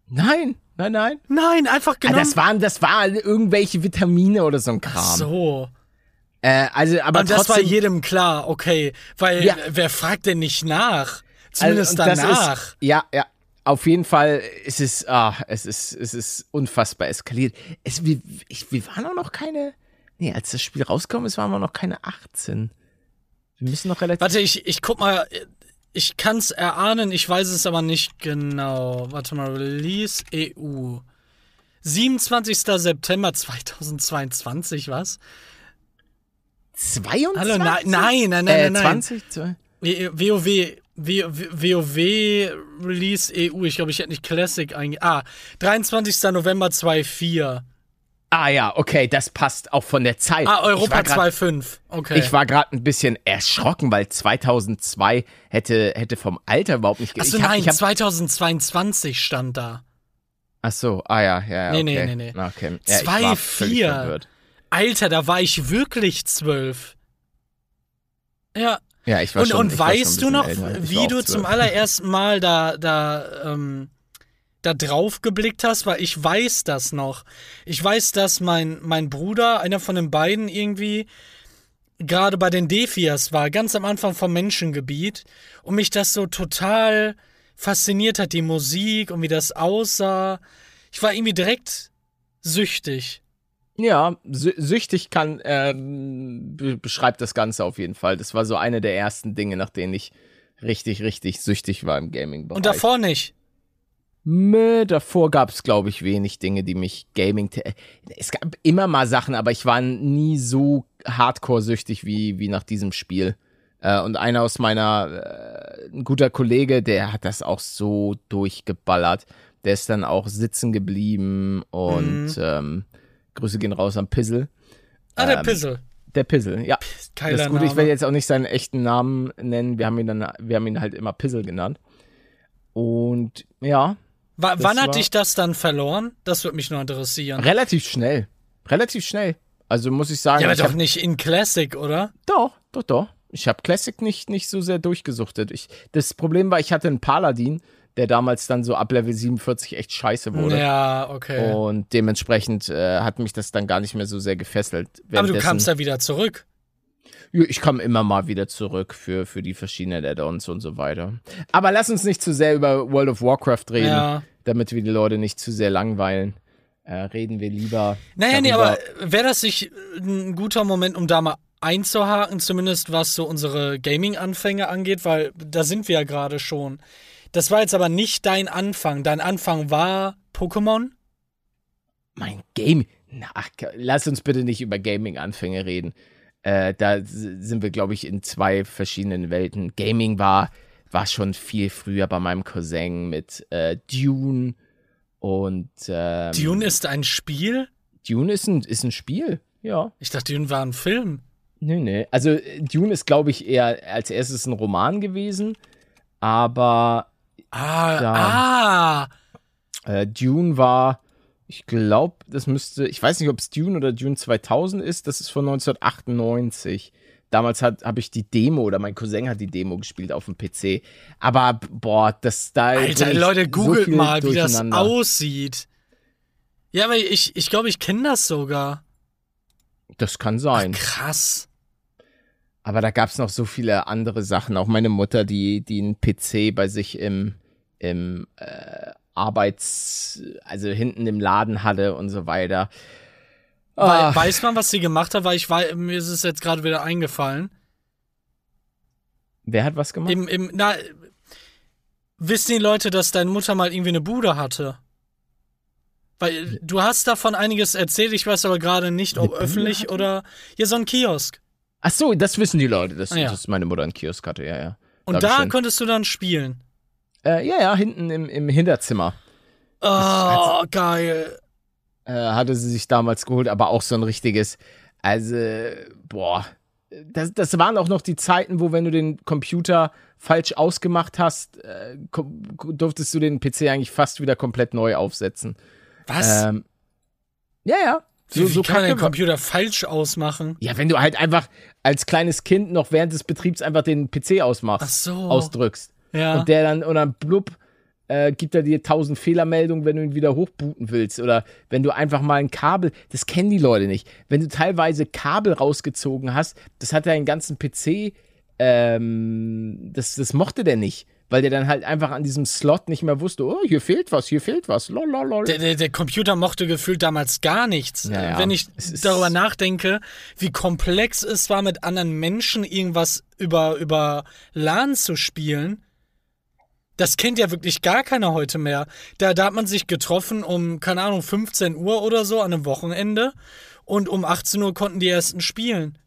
nein, nein, nein. Nein, einfach Ah, genommen. das waren, das waren irgendwelche Vitamine oder so ein Kram. Ach so. Äh, also, aber Und das war jedem klar, okay. Weil Ja. wer fragt denn nicht nach? also, Zumindest das danach. Ist, ja, ja. Auf jeden Fall, es ist, ah, es ist, es ist unfassbar eskaliert. Es, wir, ich, wir waren auch noch keine, nee, als das Spiel rausgekommen ist, waren wir noch keine 18. Wir müssen noch relativ Warte, ich, ich guck mal. Ich kann's erahnen, ich weiß es aber nicht genau. Warte mal, Release EU. 27. September 2022, was? 22? Hallo, nein, nein, nein, nein, äh, nein, nein. 20? Zwei- WoW, WoW Release EU. Ich glaube, ich hätte nicht Classic einge... Ah, 23. November 2.4. Ah ja, okay, das passt auch von der Zeit. Ah, Europa ich war grad- 2.5. Okay. Ich war gerade ein bisschen erschrocken, weil 2002 hätte, hätte vom Alter überhaupt nicht Achso, nein, hab, 2022 stand da. Ach so, ah ja, ja, ja. Nee, okay. nee, nee, nee. Okay. Ja, ich Zwei, war völlig vier. verwirrt. Alter, da war ich wirklich zwölf. Ja, Ja, ich war und, schon, und weißt du noch, wie du zwölf. zum allerersten Mal da, da, ähm, da drauf geblickt hast? Weil ich weiß das noch. Ich weiß, dass mein, mein Bruder, einer von den beiden irgendwie, gerade bei den Defias war, ganz am Anfang vom Menschengebiet, und mich das so total fasziniert hat, die Musik und wie das aussah. Ich war irgendwie direkt süchtig. Ja, sü süchtig kann, be beschreibt das Ganze auf jeden Fall. Das war so eine der ersten Dinge, nach denen ich richtig, richtig süchtig war im Gaming-Bereich. Und davor nicht. Mö, davor gab es, glaube ich, wenig Dinge, die mich Gaming. Es gab immer mal Sachen, aber ich war nie so hardcore-süchtig wie, wie nach diesem Spiel. Äh, und einer aus meiner, äh, ein guter Kollege, der hat das auch so durchgeballert. Der ist dann auch sitzen geblieben und Mhm. ähm, Grüße gehen raus am Pizzle. Ah, der Ähm, Pizzle. Der Pizzle, ja. Geiler das ist gut, ich Name. werde jetzt auch nicht seinen echten Namen nennen. Wir haben ihn dann, wir haben ihn halt immer Pizzle genannt. Und ja, Das wann hat dich das dann verloren? Das würde mich nur interessieren. relativ schnell. Relativ schnell. Also muss ich sagen, ja, aber doch hab, nicht in Classic, oder? doch, doch, doch. Ich habe Classic nicht, nicht so sehr durchgesuchtet. Ich, das Problem war, ich hatte einen Paladin, der damals dann so ab Level 47 echt scheiße wurde. Ja, okay. Und dementsprechend äh, hat mich das dann gar nicht mehr so sehr gefesselt. aber du kamst ja wieder zurück. Ich komme immer mal wieder zurück für, für die verschiedenen Add-ons und so weiter. Aber lass uns nicht zu sehr über World of Warcraft reden, Ja. damit wir die Leute nicht zu sehr langweilen. Äh, reden wir lieber. Naja, nee, darüber- aber wäre das nicht ein guter Moment, um da mal einzuhaken, zumindest was so unsere Gaming-Anfänge angeht, weil da sind wir ja gerade schon. Das war jetzt aber nicht dein Anfang. Dein Anfang war Pokémon? Mein Game. Ach, lass uns bitte nicht über Gaming-Anfänge reden. Äh, da sind wir, glaube ich, in zwei verschiedenen Welten. Gaming war, war schon viel früher bei meinem Cousin mit äh, Dune und ähm, Dune ist ein Spiel? Dune ist ein, ist ein Spiel, ja. Ich dachte, Dune war ein Film. Nee, nee. Also äh, Dune ist, glaube ich, eher als erstes ein Roman gewesen. Aber Ah, Da. ah. äh, Dune war, ich glaube, das müsste, ich weiß nicht, ob es Dune oder Dune 2000 ist. Das ist von 1998. Damals habe ich die Demo oder mein Cousin hat die Demo gespielt auf dem PC. Aber boah, das da. Alter, Leute, so googelt viel mal, wie das aussieht. Ja, aber ich ich, glaube, ich kenne das sogar. Das kann sein. Krass. Aber da gab es noch so viele andere Sachen. Auch meine Mutter, die, die einen PC bei sich im, im äh, Arbeits-, also hinten im Laden hatte und so weiter. Weil, Ah, weiß man, was sie gemacht hat? Weil ich wei- mir ist es jetzt gerade wieder eingefallen. wer hat was gemacht? Im, im, na, wissen die Leute, dass deine Mutter mal irgendwie eine Bude hatte? Weil du hast davon einiges erzählt, ich weiß aber gerade nicht, ob öffentlich hatte? oder. Ja, so ein Kiosk. Ach so, das wissen die Leute, dass, Ah, ja. dass meine Mutter einen Kiosk hatte, ja, ja. Und da Dankeschön. konntest du dann spielen. Äh, ja, ja, hinten im, im Hinterzimmer Oh, geil. äh, hatte sie sich damals geholt, aber auch so ein richtiges, also, boah. Das, das waren auch noch die Zeiten, wo, wenn du den Computer falsch ausgemacht hast, äh, durftest du den PC eigentlich fast wieder komplett neu aufsetzen. Was? Ähm, ja, ja. So, wie, wie so kann war- Computer falsch ausmachen? Ja, wenn du halt einfach als kleines Kind noch während des Betriebs einfach den PC ausmachst, Ach so. ausdrückst. Ja. Und der dann, und dann blub, äh, gibt er dir tausend Fehlermeldungen, wenn du ihn wieder hochbooten willst. Oder wenn du einfach mal ein Kabel, das kennen die Leute nicht. Wenn du teilweise Kabel rausgezogen hast, das hat deinen ganzen PC, ähm, das, das mochte der nicht. Weil der dann halt einfach an diesem Slot nicht mehr wusste, oh, hier fehlt was, hier fehlt was, lololol. Der, der, der Computer mochte gefühlt damals gar nichts. Ja, ja. Wenn ich darüber nachdenke, wie komplex es war, mit anderen Menschen irgendwas über, über LAN zu spielen, das kennt ja wirklich gar keiner heute mehr. Da, da hat man sich getroffen um, keine Ahnung, 15 Uhr oder so an einem Wochenende und um 18 Uhr konnten die ersten spielen.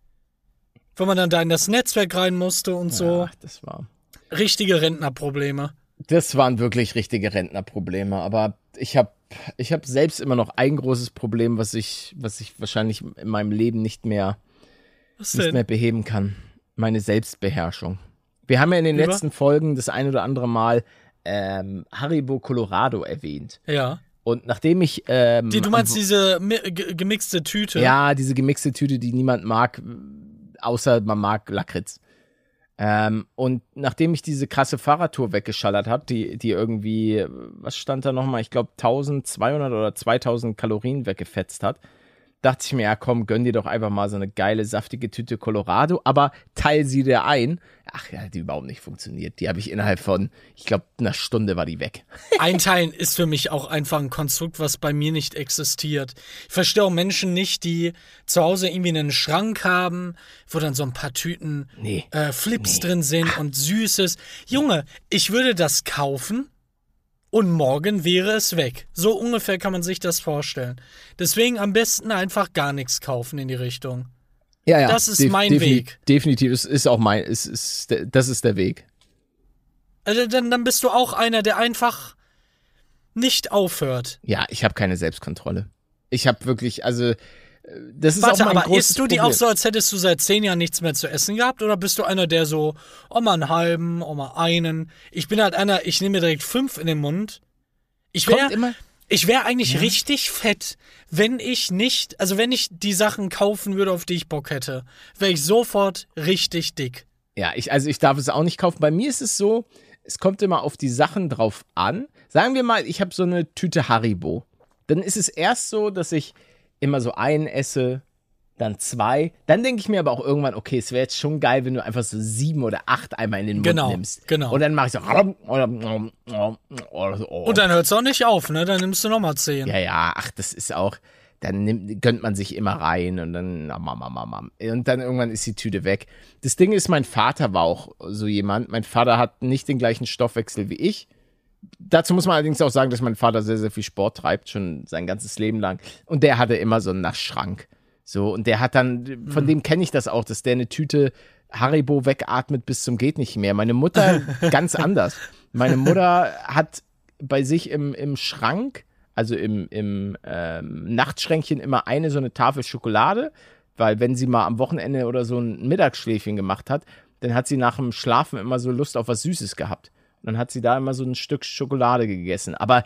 Wenn man dann da in das Netzwerk rein musste und so. Ja, das war. Richtige Rentnerprobleme. Das waren wirklich richtige Rentnerprobleme, aber ich habe ich hab selbst immer noch ein großes Problem, was ich, was ich wahrscheinlich in meinem Leben nicht mehr, nicht mehr beheben kann. Meine Selbstbeherrschung. Wir haben ja in den Über? letzten Folgen das ein oder andere Mal ähm, Haribo Colorado erwähnt. Ja. Und nachdem ich. Ähm, Die, du meinst diese mi- ge- gemixte Tüte? Ja, diese gemixte Tüte, die niemand mag, außer man mag Lakritz. Ähm, und nachdem ich diese krasse Fahrradtour weggeschallert habe, die, die irgendwie, was stand da nochmal, ich glaube 1200 oder 2000 Kalorien weggefetzt hat, dachte ich mir, ja komm, gönn dir doch einfach mal so eine geile, saftige Tüte Colorado, aber teil sie dir ein. Ach ja, die überhaupt nicht funktioniert. Die habe ich innerhalb von, ich glaube, einer Stunde war die weg. Einteilen ist für mich auch einfach ein Konstrukt, was bei mir nicht existiert. Ich verstehe auch Menschen nicht, die zu Hause irgendwie einen Schrank haben, wo dann so ein paar Tüten Nee. äh, Flips drin sind und Süßes. Junge, ich würde das kaufen und morgen wäre es weg. So ungefähr kann man sich das vorstellen. Deswegen am besten einfach gar nichts kaufen in die Richtung. Ja, ja. Das ist def- mein defini- Weg. Definitiv, es ist auch mein, es ist, das ist der Weg. Also dann, dann bist du auch einer, der einfach nicht aufhört. Ja, ich habe keine Selbstkontrolle. Ich habe wirklich, also das ist Warte, auch mein aber isst du die Problem. auch so, als hättest du seit zehn Jahren nichts mehr zu essen gehabt? Oder bist du einer, der so, oh mal einen halben, oh mal einen? Ich bin halt einer, ich nehme mir direkt fünf in den Mund. Ich wäre immer, ich wär eigentlich richtig fett, wenn ich nicht, also wenn ich die Sachen kaufen würde, auf die ich Bock hätte, wäre ich sofort richtig dick. Ja, ich, also ich darf es auch nicht kaufen. Bei mir ist es so, es kommt immer auf die Sachen drauf an. Sagen wir mal, ich habe so eine Tüte Haribo. Dann ist es erst so, dass ich immer so einen esse, dann zwei. Dann denke ich mir aber auch irgendwann, okay, es wäre jetzt schon geil, wenn du einfach so sieben oder acht einmal in den Mund Genau, nimmst. genau. Und dann mache ich so. Und dann hört's auch nicht auf, ne? Dann nimmst du nochmal zehn. Ja, ja, ach, das ist auch, dann nimmt, gönnt man sich immer rein und dann. Und dann irgendwann ist die Tüte weg. Das Ding ist, mein Vater war auch so jemand. Mein Vater hat nicht den gleichen Stoffwechsel wie ich. Dazu muss man allerdings auch sagen, dass mein Vater sehr, sehr viel Sport treibt, schon sein ganzes Leben lang. Und der hatte immer so einen Naschschrank. So, und der hat dann, von dem kenne ich das auch, dass der eine Tüte Haribo wegatmet bis zum geht nicht mehr. Meine Mutter ganz anders. Meine Mutter hat bei sich im, im Schrank, also im, im ähm, Nachtschränkchen, immer eine so eine Tafel Schokolade, weil wenn sie mal am Wochenende oder so ein Mittagsschläfchen gemacht hat, dann hat sie nach dem Schlafen immer so Lust auf was Süßes gehabt. Und dann hat sie da immer so ein Stück Schokolade gegessen. Aber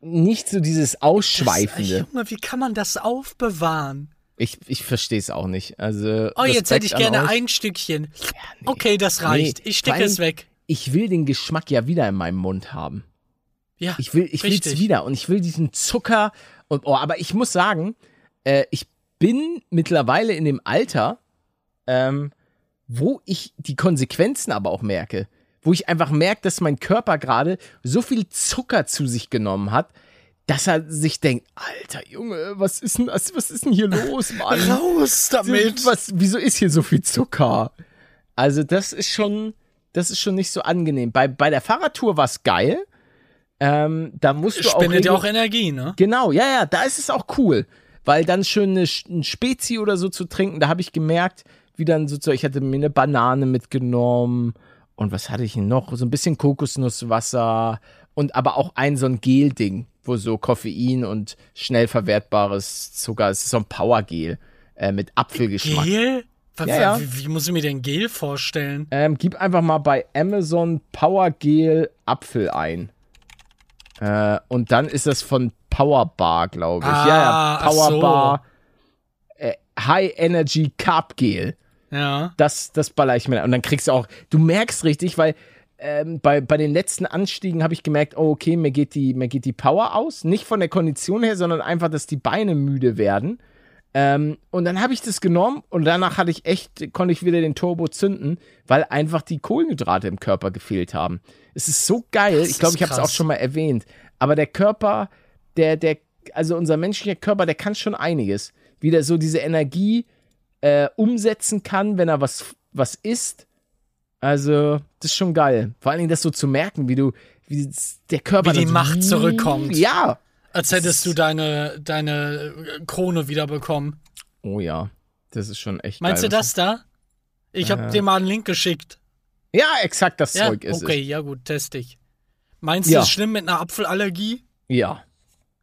nicht so dieses Das, Ausschweifende. Junge, wie kann man das aufbewahren? Ich, ich verstehe es auch nicht. Also, Oh, jetzt hätte ich gerne ein Stückchen. Okay, das reicht. Nee, ich stecke es weg. Ich will den Geschmack ja wieder in meinem Mund haben. Ja, Ich will, ich richtig. wieder und ich will diesen Zucker und oh, aber ich muss sagen, äh, ich bin mittlerweile in dem Alter, ähm, wo ich die Konsequenzen aber auch merke, wo ich einfach merke, dass mein Körper gerade so viel Zucker zu sich genommen hat, dass er sich denkt, Alter Junge, was ist denn das, was ist denn hier los, Mann? Raus damit. Was, wieso ist hier so viel Zucker? Also, das ist schon, das ist schon nicht so angenehm. Bei, bei der Fahrradtour war es geil. Ähm, da musst du auch. Spendet ja auch Energie, ne? Genau, ja, ja, da ist es auch cool. Weil dann schön eine, ein Spezi oder so zu trinken, da habe ich gemerkt, wie dann so, ich hatte mir eine Banane mitgenommen und was hatte ich noch? So ein bisschen Kokosnusswasser und aber auch ein so ein Gel-Ding, wo so Koffein und schnell verwertbares Zucker, es ist so ein Powergel äh, mit Apfelgeschmack. Gel? Wa- Ja, ja. Wie, wie muss ich mir denn Gel vorstellen? Ähm, gib einfach mal bei Amazon Powergel Apfel ein. Äh, und dann ist das von Powerbar, glaube ich. ja, ja, Ah, ach so. Powerbar. Äh, High Energy Carb Gel. Ja. Das, das baller ich mir. Und dann kriegst du auch, du merkst richtig, weil ähm, bei, bei den letzten Anstiegen habe ich gemerkt, oh, okay, mir geht, die, mir geht die Power aus. Nicht von der Kondition her, sondern einfach, dass die Beine müde werden. Ähm, und dann habe ich das genommen und danach hatte ich echt, konnte ich wieder den Turbo zünden, weil einfach die Kohlenhydrate im Körper gefehlt haben. Es ist so geil. Das ich glaube, ich habe es auch schon mal erwähnt. Aber der Körper, der, der, also unser menschlicher Körper, der kann schon einiges. Wie der so diese Energie äh, umsetzen kann, wenn er was, was isst. Also, das ist schon geil. Vor allen Dingen das so zu merken, wie du, wie der Körper. Wie die so- Macht zurückkommt. Ja. Als hättest du deine, deine Krone wiederbekommen. Oh ja. Das ist schon echt Meinst geil. du das da? Ich habe Äh. dir mal einen Link geschickt. Ja, exakt das Ja, Zeug ist okay, es. ja gut, test ich. Meinst du, Ja. es ist schlimm mit einer Apfelallergie? Ja.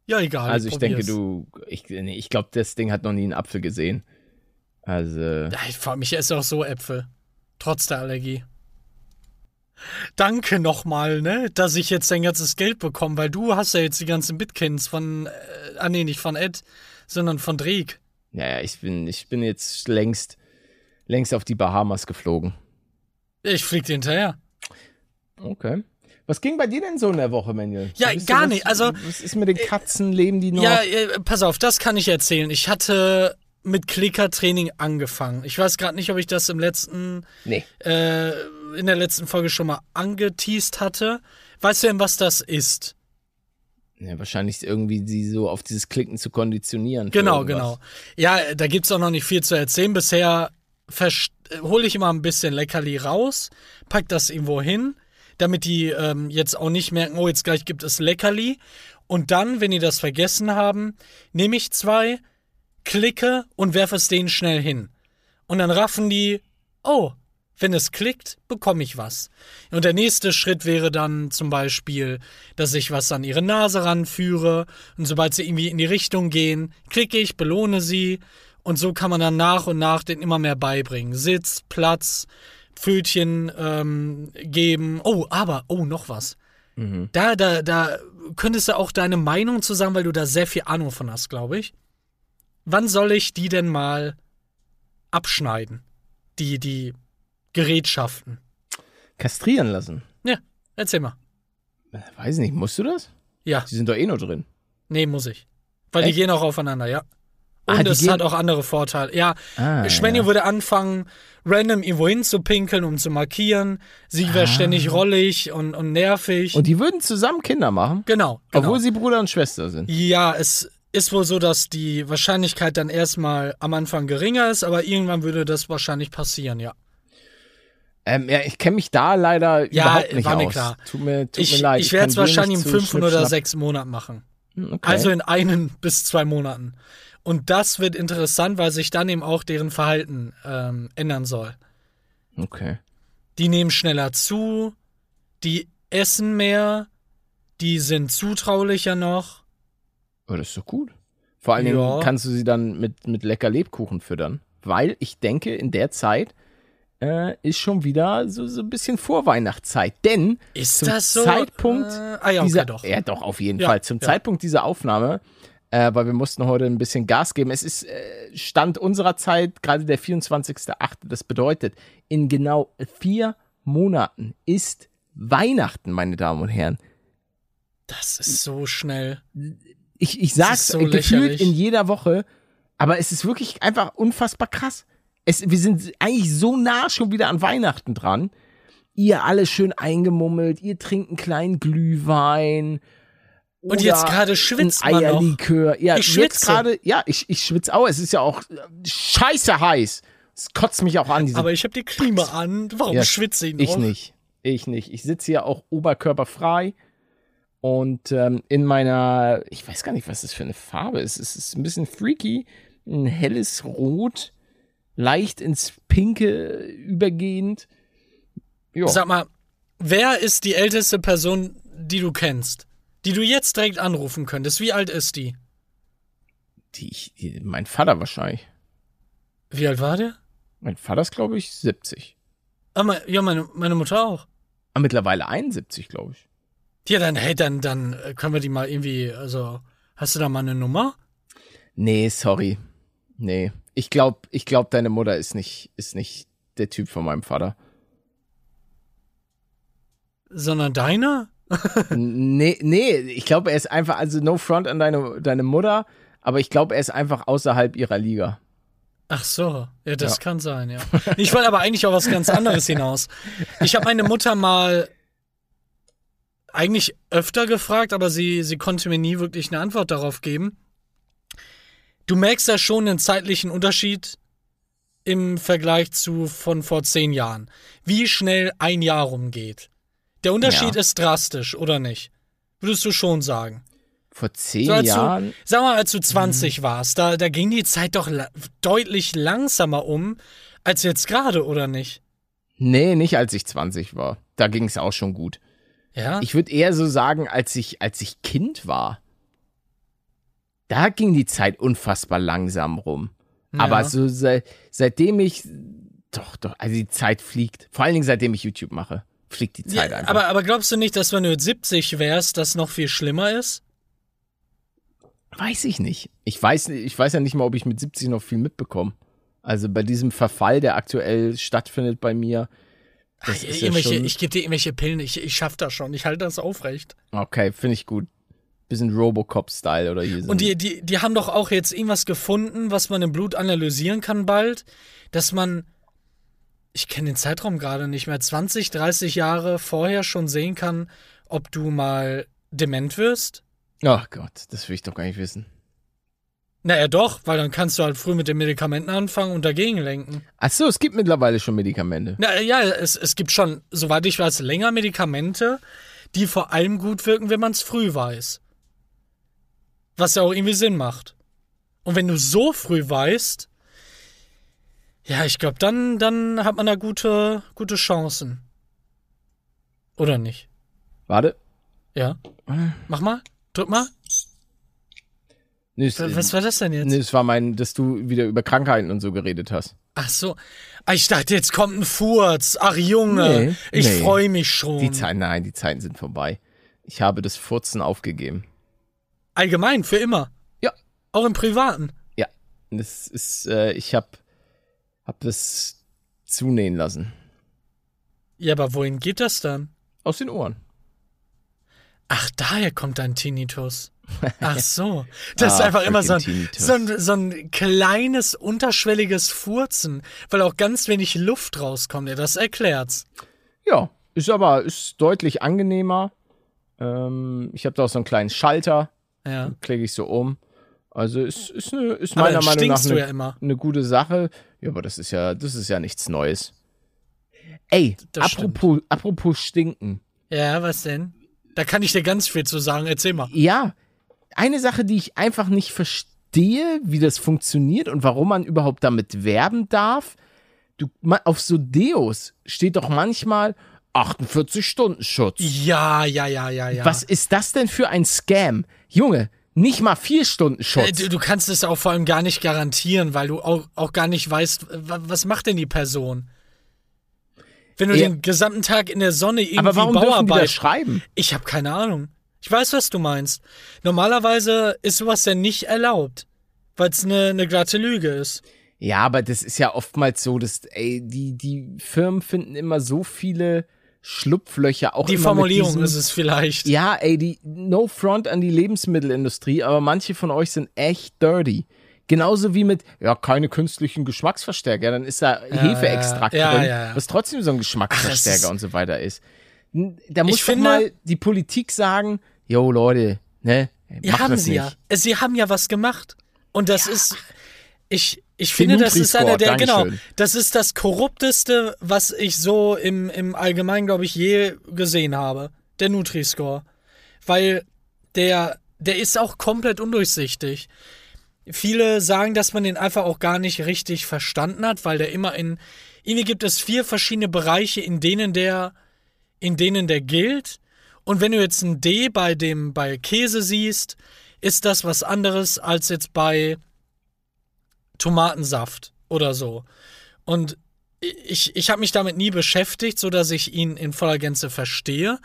Ja, egal. Also ich denke, probier's. du, ich, nee, ich glaube, das Ding hat noch nie einen Apfel gesehen. Also, Ich mich, esse auch so Äpfel. Trotz der Allergie. Danke nochmal, ne, dass ich jetzt dein ganzes Geld bekomme, weil du hast ja jetzt die ganzen Bitkins von, äh, ah nee, nicht von Ed, sondern von Drake. ja, ja, ich bin, ich bin jetzt längst, längst auf die Bahamas geflogen. Ich flieg dir hinterher. Okay. Was ging bei dir denn so in der Woche, Manuel? Ja, du gar was- nicht, also- Was ist mit den Katzen? Leben die noch? Ja, äh, pass auf, das kann ich erzählen. Ich hatte mit Klickertraining angefangen. Ich weiß gerade nicht, ob ich das im letzten, Nee. äh, in der letzten Folge schon mal angeteased hatte. Weißt du denn, was das ist? Ja, wahrscheinlich irgendwie sie so auf dieses Klicken zu konditionieren. Genau, genau. Ja, da gibt's auch noch nicht viel zu erzählen. Bisher hole ich immer ein bisschen Leckerli raus, pack das irgendwo hin, damit die ähm, jetzt auch nicht merken, oh, jetzt gleich gibt es Leckerli. Und dann, wenn die das vergessen haben, nehme ich zwei, klicke und werfe es denen schnell hin. Und dann raffen die, oh, wenn es klickt, bekomme ich was. Und der nächste Schritt wäre dann zum Beispiel, dass ich was an ihre Nase ranführe. Und sobald sie irgendwie in die Richtung gehen, klicke ich, belohne sie. Und so kann man dann nach und nach den immer mehr beibringen. Sitz, Platz, Pfötchen ähm, geben. Oh, aber, oh, noch was. Mhm. Da, da, da könntest du auch deine Meinung zu sagen, weil du da sehr viel Ahnung von hast, glaube ich. Wann soll ich die denn mal abschneiden? Die, die Gerätschaften. Kastrieren lassen. Ja, erzähl mal. Äh, Weiß nicht, musst du das? Ja, Die sind doch eh nur drin. nee, muss ich. Weil die Echt? gehen auch aufeinander, ja. Ah, Und die es gehen- hat auch andere Vorteile. Ja, Ah, Schwenny ja. würde anfangen, random irgendwo hinzupinkeln, um zu markieren. Sie wäre Ah. ständig rollig und, und nervig. Und die würden zusammen Kinder machen, genau, genau. obwohl sie Bruder und Schwester sind. Ja, es ist wohl so, dass die Wahrscheinlichkeit dann erstmal am Anfang geringer ist, aber irgendwann würde das wahrscheinlich passieren, ja. Ähm, ja, ich kenne mich da leider Ja, überhaupt nicht war mir aus. klar. Tut mir, tut Ich, mir leid. ich werde es wahrscheinlich in fünf oder sechs Monaten machen. Hm, Okay. Also in einen bis zwei Monaten. Und das wird interessant, weil sich dann eben auch deren Verhalten ähm, ändern soll. okay. Die nehmen schneller zu, die essen mehr, die sind zutraulicher noch. Oh, das ist doch gut. Vor allen Dingen Ja. kannst du sie dann mit, mit lecker Lebkuchen füttern. Weil ich denke, in der Zeit äh, ist schon wieder so, so ein bisschen Vorweihnachtszeit. Denn Ist zum so? Zeitpunkt Äh, ah ja, okay, dieser, doch. Ja, doch, auf jeden Ja, Fall. Zum ja. Zeitpunkt dieser Aufnahme, äh, weil wir mussten heute ein bisschen Gas geben. Es ist äh, Stand unserer Zeit, gerade der 24.8. Das bedeutet, in genau vier Monaten ist Weihnachten, meine Damen und Herren. Das ist so schnell. Ich, ich sag's so äh, gefühlt in jeder Woche, aber es ist wirklich einfach unfassbar krass. Es, wir sind eigentlich so nah schon wieder an Weihnachten dran. Ihr alle schön eingemummelt, ihr trinkt einen kleinen Glühwein. Und jetzt gerade schwitzt ein man noch. Eierlikör. Ja, Ich schwitze. gerade, ja, ich, ich schwitze auch. Es ist ja auch äh, scheiße heiß. Es kotzt mich auch an. Aber ich habe die Klima an. Warum Ja, schwitze ich noch? ich nicht. Ich nicht. Ich sitze hier auch oberkörperfrei. Und ähm, in meiner, ich weiß gar nicht, was das für eine Farbe ist. Es ist ein bisschen freaky. Ein helles Rot, leicht ins Pinke übergehend. Ja. Sag mal, wer ist die älteste Person, die du kennst? Die du jetzt direkt anrufen könntest? Wie alt ist die? Die, ich- die, mein Vater wahrscheinlich. Wie alt war der? Mein Vater ist, glaube ich, 70. Ah, mein, ja, meine, meine Mutter auch. Aber mittlerweile 71, glaube ich. Ja, dann, hey, dann, dann äh, können wir die mal irgendwie, also, hast du da mal eine Nummer? Nee, sorry. Nee. Ich glaube, ich glaub, deine Mutter ist nicht, ist nicht der Typ von meinem Vater. Sondern deine? Nee, nee, ich glaube, er ist einfach, also no front an deine, deine Mutter, aber ich glaube, er ist einfach außerhalb ihrer Liga. Ach so, ja, das Ja. kann sein, ja. Ich wollte aber eigentlich auf was ganz anderes hinaus. Ich habe meine Mutter mal eigentlich öfter gefragt, aber sie, sie konnte mir nie wirklich eine Antwort darauf geben. Du merkst ja schon einen zeitlichen Unterschied im Vergleich zu von vor zehn Jahren. Wie schnell ein Jahr rumgeht. Der Unterschied Ja. ist drastisch, oder nicht? Würdest du schon sagen? Vor zehn So, Jahren. Du, sag mal, als du 20 warst, da, da ging die Zeit doch la deutlich langsamer um als jetzt gerade, oder nicht? Nee, nicht als ich 20 war. Da ging es auch schon gut. Ja? Ich würde eher so sagen, als ich, als ich Kind war. Da ging die Zeit unfassbar langsam rum. Aber Ja. so seit, seitdem ich. Doch, doch, also die Zeit fliegt. Vor allen Dingen seitdem ich YouTube mache, fliegt die Zeit ja, einfach. aber, aber glaubst du nicht, dass wenn du jetzt 70 wärst, das noch viel schlimmer ist? Weiß ich nicht. Ich weiß, ich weiß ja nicht mal, ob ich mit 70 noch viel mitbekomme. Also bei diesem Verfall, der aktuell stattfindet bei mir. Das Ach, ist ja schon, ich gebe dir irgendwelche Pillen, ich, ich schaff das schon, ich halte das aufrecht. okay, finde ich gut. Bisschen Robocop-Style oder hier. Und die, die, die haben doch auch jetzt irgendwas gefunden, was man im Blut analysieren kann bald, dass man, ich kenne den Zeitraum gerade nicht mehr, 20, 30 Jahre vorher schon sehen kann, ob du mal dement wirst. Ach Gott, das will ich doch gar nicht wissen. Naja, doch, weil dann kannst du halt früh mit den Medikamenten anfangen und dagegen lenken. Ach so, es gibt mittlerweile schon Medikamente. Na ja, es, es gibt schon, soweit ich weiß, länger Medikamente, die vor allem gut wirken, wenn man es früh weiß. Was ja auch irgendwie Sinn macht. Und wenn du so früh weißt, Ja, ich glaube, dann, dann hat man da gute, gute Chancen. Oder nicht? Warte. Ja. Mach mal. Drück mal. Nee, Was war das denn jetzt? nee, es war mein, dass du wieder über Krankheiten und so geredet hast. Ach so. Ah, Ich dachte, jetzt kommt ein Furz. Ach Junge, Nee, ich nee. freue mich schon. Die Zeiten, nein, die Zeiten sind vorbei. Ich habe das Furzen aufgegeben. Allgemein, für immer. Ja. Auch im Privaten. Ja. Das ist, äh, ich hab, hab das zunähen lassen. Ja, aber wohin geht das dann? Aus den Ohren. Ach, daher kommt dein Tinnitus. Ach so. Das ist Ah, einfach immer so ein, so, ein, so ein kleines, unterschwelliges Furzen, weil auch ganz wenig Luft rauskommt. Ja, das erklärt's. Ja, ist aber ist deutlich angenehmer. Ähm, ich habe da auch so einen kleinen Schalter, Ja. klicke ich so um. Also ist, ist, eine, ist meiner Meinung nach eine, ja eine gute Sache. Ja, aber das ist ja, das ist ja nichts Neues. Ey, Das apropos, apropos stinken. Ja, was denn? Da kann ich dir ganz viel zu sagen. Erzähl mal. Ja, eine Sache, die ich einfach nicht verstehe, wie das funktioniert und warum man überhaupt damit werben darf. Du, auf so Deos steht doch manchmal 48-Stunden-Schutz. Ja, ja, ja, ja, ja. Was ist das denn für ein Scam? Junge, nicht mal vier Stunden Äh, Schutz. Du, du kannst es auch vor allem gar nicht garantieren, weil du auch, auch gar nicht weißt, wa- was macht denn die Person? Wenn du Ja. den gesamten Tag in der Sonne irgendwie Aber warum dürfen die Bauarbeit. das schreiben? ich habe keine Ahnung. Ich weiß, was du meinst. Normalerweise ist sowas ja nicht erlaubt, weil es eine ne glatte Lüge ist. Ja, aber das ist ja oftmals so, dass ey, die, die Firmen finden immer so viele Schlupflöcher. Auch Die Formulierung mit ist es vielleicht. Ja, ey, die No Front an die Lebensmittelindustrie, aber manche von euch sind echt dirty. Genauso wie mit, ja, keine künstlichen Geschmacksverstärker, dann ist da Hefeextrakt ja, drin, ja, ja. was trotzdem so ein Geschmacksverstärker Ach, und so weiter ist. Da muss doch finde- mal die Politik sagen, yo Leute, ne, Ja, haben sie nicht. ja. Äh, Sie haben ja was gemacht. Und das ist. Ich, ich finde, das ist einer der, genau, Dankeschön. das ist das korrupteste, was ich so im, im Allgemeinen, glaube ich, je gesehen habe. Der Nutri-Score. Weil der, der ist auch komplett undurchsichtig. Viele sagen, dass man den einfach auch gar nicht richtig verstanden hat, weil der immer in, irgendwie gibt es vier verschiedene Bereiche, in denen der, in denen der gilt. Und wenn du jetzt ein D bei dem, bei Käse siehst, ist das was anderes als jetzt bei Tomatensaft oder so. Und ich, ich habe mich damit nie beschäftigt, so dass ich ihn in voller Gänze verstehe.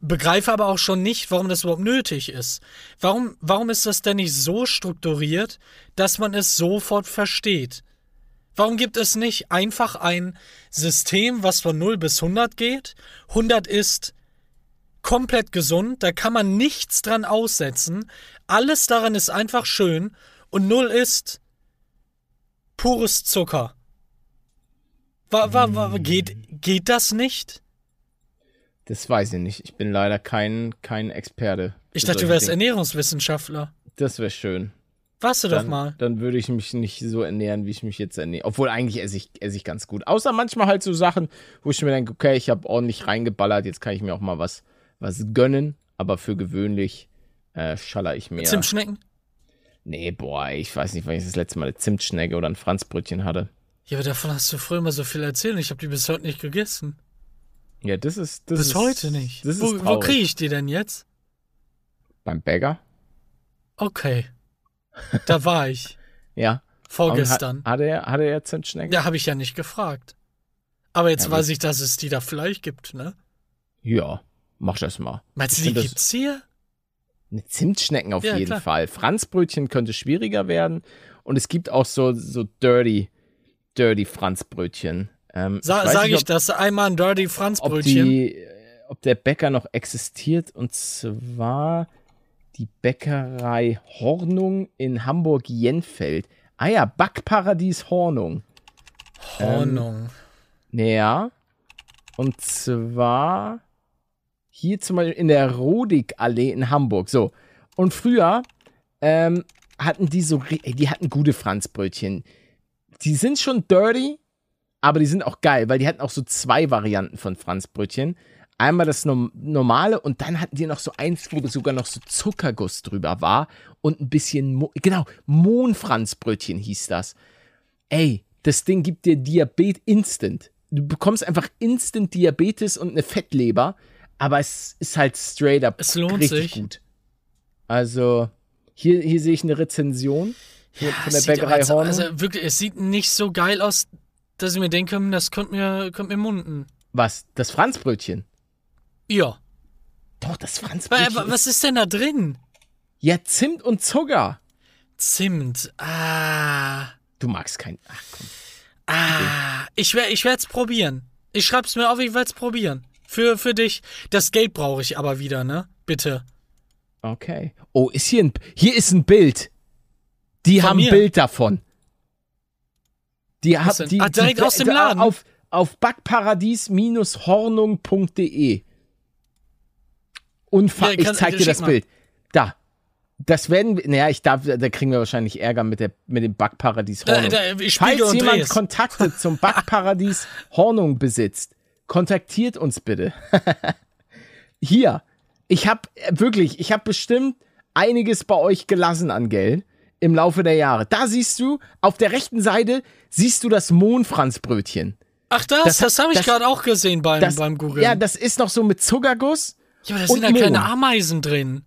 Begreife aber auch schon nicht, warum das überhaupt nötig ist. Warum, warum ist das denn nicht so strukturiert, dass man es sofort versteht? Warum gibt es nicht einfach ein System, was von 0 bis 100 geht? 100 ist komplett gesund, da kann man nichts dran aussetzen. Alles daran ist einfach schön und 0 ist pures Zucker. Wa, wa, wa, geht, geht das nicht? Das weiß ich nicht. Ich bin leider kein, kein Experte. Ich dachte, du wärst Dinge. Ernährungswissenschaftler. Das wäre schön. Warst du doch Dann, mal. dann würde ich mich nicht so ernähren, wie ich mich jetzt ernähre. Obwohl eigentlich esse ich, esse ich ganz gut. Außer manchmal halt so Sachen, wo ich mir denke, okay, ich habe ordentlich reingeballert, jetzt kann ich mir auch mal was, was gönnen. Aber für gewöhnlich äh, schaller ich mehr. Zimtschnecken? Nee, boah, ich weiß nicht, wann ich das letzte Mal eine Zimtschnecke oder ein Franzbrötchen hatte. Ja, aber davon hast du früher immer so viel erzählt und ich habe die bis heute nicht gegessen. Ja, das ist. Das Bis ist, heute nicht. Wo wo kriege ich die denn jetzt? Beim Bäcker? Okay. Da war ich. Ja. Vorgestern. Und Hat, hat, er, hat er Zimtschnecken? Ja, habe ich ja nicht gefragt. Aber jetzt Ja, weiß ich, dass es die da vielleicht gibt, ne? Ja, mach das mal. Meinst du, Ich die das- gibt's hier? Eine Zimtschnecken auf Ja, jeden klar. Fall. Franzbrötchen könnte schwieriger werden. Und es gibt auch so, so dirty, dirty Franzbrötchen. Ähm, Sa weiß sag nicht, ich ob, das einmal ein Dirty ob, Franzbrötchen? die, äh, ob der Bäcker noch existiert. Und zwar die Bäckerei Hornung in Hamburg-Jenfeld. Ah ja, Backparadies Hornung. Hornung. Ja. Und zwar hier zum Beispiel in der Rodikallee in Hamburg. So. Und früher ähm, hatten die so, die hatten gute Franzbrötchen. Die sind schon dirty, aber die sind auch geil, weil die hatten auch so zwei Varianten von Franzbrötchen. Einmal das Norm- normale und dann hatten die noch so eins, wo sogar noch so Zuckerguss drüber war und ein bisschen, Mo genau, Mohnfranzbrötchen hieß das. Ey, Das Ding gibt dir Diabetes instant. Du bekommst einfach instant Diabetes und eine Fettleber, aber es ist halt straight up Es lohnt richtig sich. gut. Also, hier, hier sehe ich eine Rezension hier von der Bäckerei also, Hornung. also wirklich, es sieht nicht so geil aus, dass ich mir denke, hm, das könnte mir, könnte mir munden. Was? Das Franzbrötchen? Ja. Doch, das Franzbrötchen. aber was ist denn da drin? ja, Zimt und Zucker. Zimt. Ah. Du magst kein. Ach komm. Ah. Ich, ich werde es probieren. Ich schreib's mir auf, ich werde es probieren. Für, für dich. Das Geld brauche ich aber wieder, ne? Bitte. Okay. Oh, ist hier ein. Hier ist ein Bild. Die Von haben mir? ein Bild davon. Die haben die, Ah, direkt die, aus dem Laden? Auf, auf backparadies-hornung.de. Unfa Ja, ich zeig dir das mal. Bild. Da. Das werden wir. Naja, ich darf, da kriegen wir wahrscheinlich Ärger mit, der, mit dem Backparadies Da, Hornung. da, ich Falls jemand dreh's. Kontakte zum Backparadies Hornung besitzt, kontaktiert uns bitte. Hier, ich habe wirklich, ich habe bestimmt einiges bei euch gelassen an Geld im Laufe der Jahre. Da siehst du, auf der rechten Seite siehst du das Mohnfranzbrötchen. Ach, das, Das- das, habe ich gerade auch gesehen beim, Das, beim Googlen. ja, das ist noch so mit Zuckerguss. Ja, aber da sind ja keine Mohn. Ameisen drin.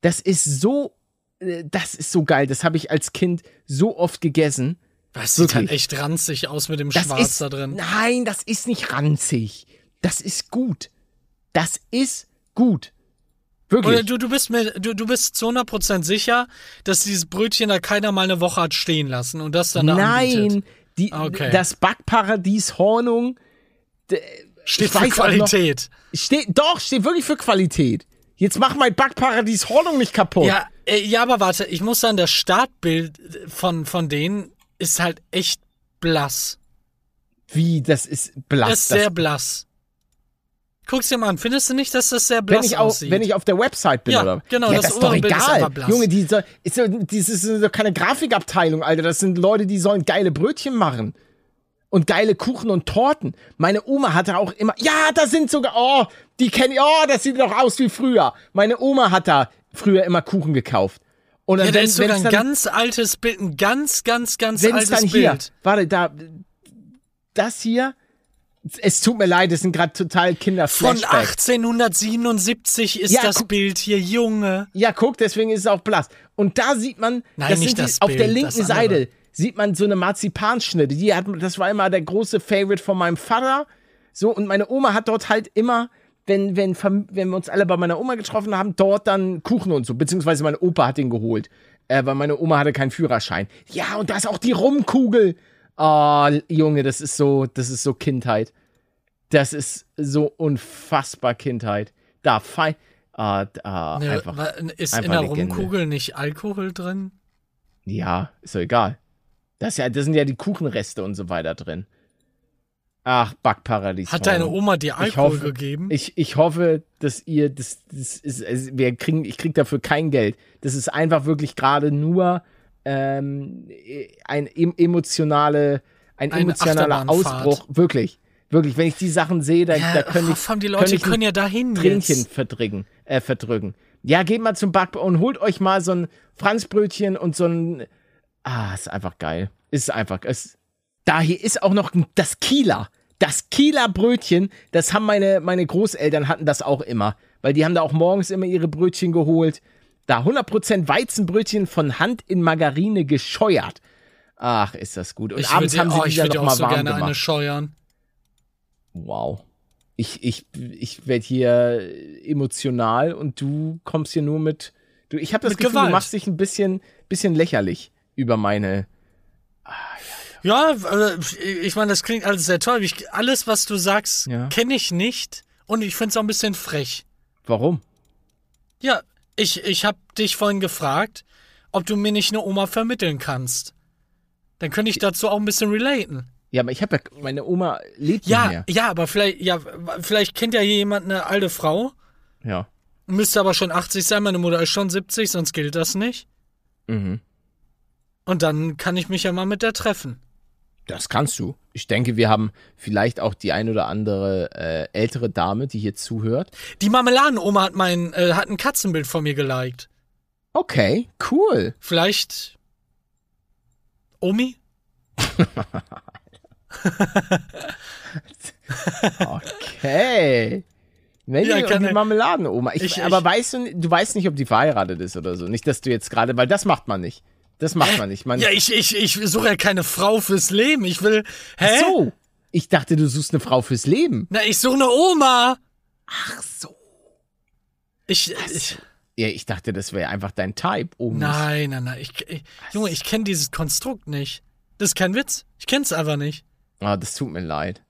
Das ist so, äh, das ist so geil. Das habe ich als Kind so oft gegessen. Das sieht halt Wirklich. echt ranzig aus mit dem Das Schwarz ist, da drin. Nein, das ist nicht ranzig. Das ist gut. Das ist gut. Wirklich. Oder du, du bist mir, du, du bist zu 100% sicher, dass dieses Brötchen da keiner mal eine Woche hat stehen lassen und das dann da anbietet. Nein, die, Okay. das Backparadies Hornung Steht für auch noch- Qualität. steht, doch, steht wirklich für Qualität. Jetzt mach mein Backparadies Hornung nicht kaputt. Ja, äh, ja, aber warte, ich muss sagen, das Startbild von, von denen ist halt echt blass. Wie, das ist blass. Das ist das, sehr blass. Guck's dir mal an. Findest du nicht, dass das sehr blass wenn ich, auf, aussieht? wenn ich auf der Website bin, Ja, oder? genau, ja, das das ist doch ist egal. blass. Junge, die, ist, so- das ist doch keine Grafikabteilung, Alter. Das sind Leute, die sollen geile Brötchen machen. Und geile Kuchen und Torten. Meine Oma hatte auch immer, ja, da sind sogar, oh, die kenne ich, oh, das sieht doch aus wie früher. Meine Oma hat da früher immer Kuchen gekauft. Und dann, ja, da wenn, ist sogar ein dann, ganz altes Bild, ein ganz, ganz, ganz altes dann hier, Bild. warte, da, das hier, es tut mir leid, das sind gerade total Von Kinder-Flashbacks. 1877 ist Ja, das Bild hier, Junge. Ja, guck, deswegen ist es auch blass. Und da sieht man, Nein, das sind die, das auf Bild, der linken. Seite sieht man so eine Marzipanschnitte. Die hat, das war immer der große Favorite von meinem Vater. So, und meine Oma hat dort halt immer, wenn, wenn, wenn wir uns alle bei meiner Oma getroffen haben, dort dann Kuchen und so. Beziehungsweise mein Opa hat den geholt. Äh, weil meine Oma hatte keinen Führerschein. Ja, und da ist auch die Rumkugel. Oh, Junge, das ist so, das ist so Kindheit. Das ist so unfassbar Kindheit. Da fein. Ah, ah, Ne, einfach. ist einfach in der Legende. Rumkugel nicht Alkohol drin? Ja, ist doch egal. Das, ja, das sind ja die Kuchenreste und so weiter drin. Ach, Backparadies. Hat deine. Oma dir Alkohol hoffe- gegeben? Ich, ich hoffe, dass ihr das, das ist, es- wir kriegen, ich krieg dafür kein Geld. Das ist einfach wirklich gerade nur ähm, ein em- emotionale, ein Eine emotionaler. Ausbruch. Wirklich, wirklich. Wenn ich die Sachen sehe, da, ja, da könnte ich, haben die Leute ich ein können ja dahin Tränchen jetzt. verdrücken, äh, verdrücken. Ja, geht mal zum Back und holt euch mal so ein Franzbrötchen und so ein. Ah, ist einfach geil. Ist einfach. Es, da hier ist auch noch das Kieler. Das Kieler Brötchen, das haben meine, meine Großeltern hatten das auch immer. Weil die haben da auch morgens immer ihre Brötchen geholt. Da 100% Weizenbrötchen von Hand in Margarine gescheuert. Ach, ist das gut. Und Ich abends würd, haben sie oh, die ich dann würde noch auch mal so warm gerne gemacht. eine scheuern. Wow. Ich, ich, ich werde hier emotional und du kommst hier nur mit. Du, ich habe das Mit Gefühl, Gewalt. du machst dich ein bisschen, bisschen lächerlich über meine. Ja, äh, ich meine, das klingt alles sehr toll. Ich, alles, was du sagst, Ja. kenne ich nicht. Und ich finde es auch ein bisschen frech. Warum? Ja, ich, ich habe dich vorhin gefragt, ob du mir nicht eine Oma vermitteln kannst. Dann könnte ich dazu auch ein bisschen relaten. Ja, aber ich habe ja. Meine Oma lebt nicht Ja, mehr. ja, aber vielleicht, ja, vielleicht kennt ja hier jemand eine alte Frau, Ja. müsste aber schon 80 sein, meine Mutter ist schon 70, sonst gilt das nicht. Mhm. Und dann kann ich mich ja mal mit der treffen. Das kannst du. Ich denke, wir haben vielleicht auch die ein oder andere äh, ältere Dame, die hier zuhört. Die Marmeladenoma hat mein, äh, hat ein Katzenbild von mir geliked. Okay, cool. Vielleicht Omi? okay. Wenn Ja, die er- Marmeladenoma. Ich, Ich- aber ich- weißt du, du weißt nicht, ob die verheiratet ist oder so. Nicht, dass du jetzt gerade, weil das macht man nicht. Das macht man nicht. Man, Ja, ich, ich, ich suche ja keine Frau fürs Leben. Ich will. Hä? Ach so. Ich dachte, du suchst eine Frau fürs Leben. Na, ich suche eine Oma. Ach so. Ich. ich Ja, ich dachte, das wäre einfach dein Type. Oh, nein, nein, nein. Ich, ich, Junge, ich kenne dieses Konstrukt nicht. Das ist kein Witz. Ich kenn's einfach nicht. Ah, das tut mir leid.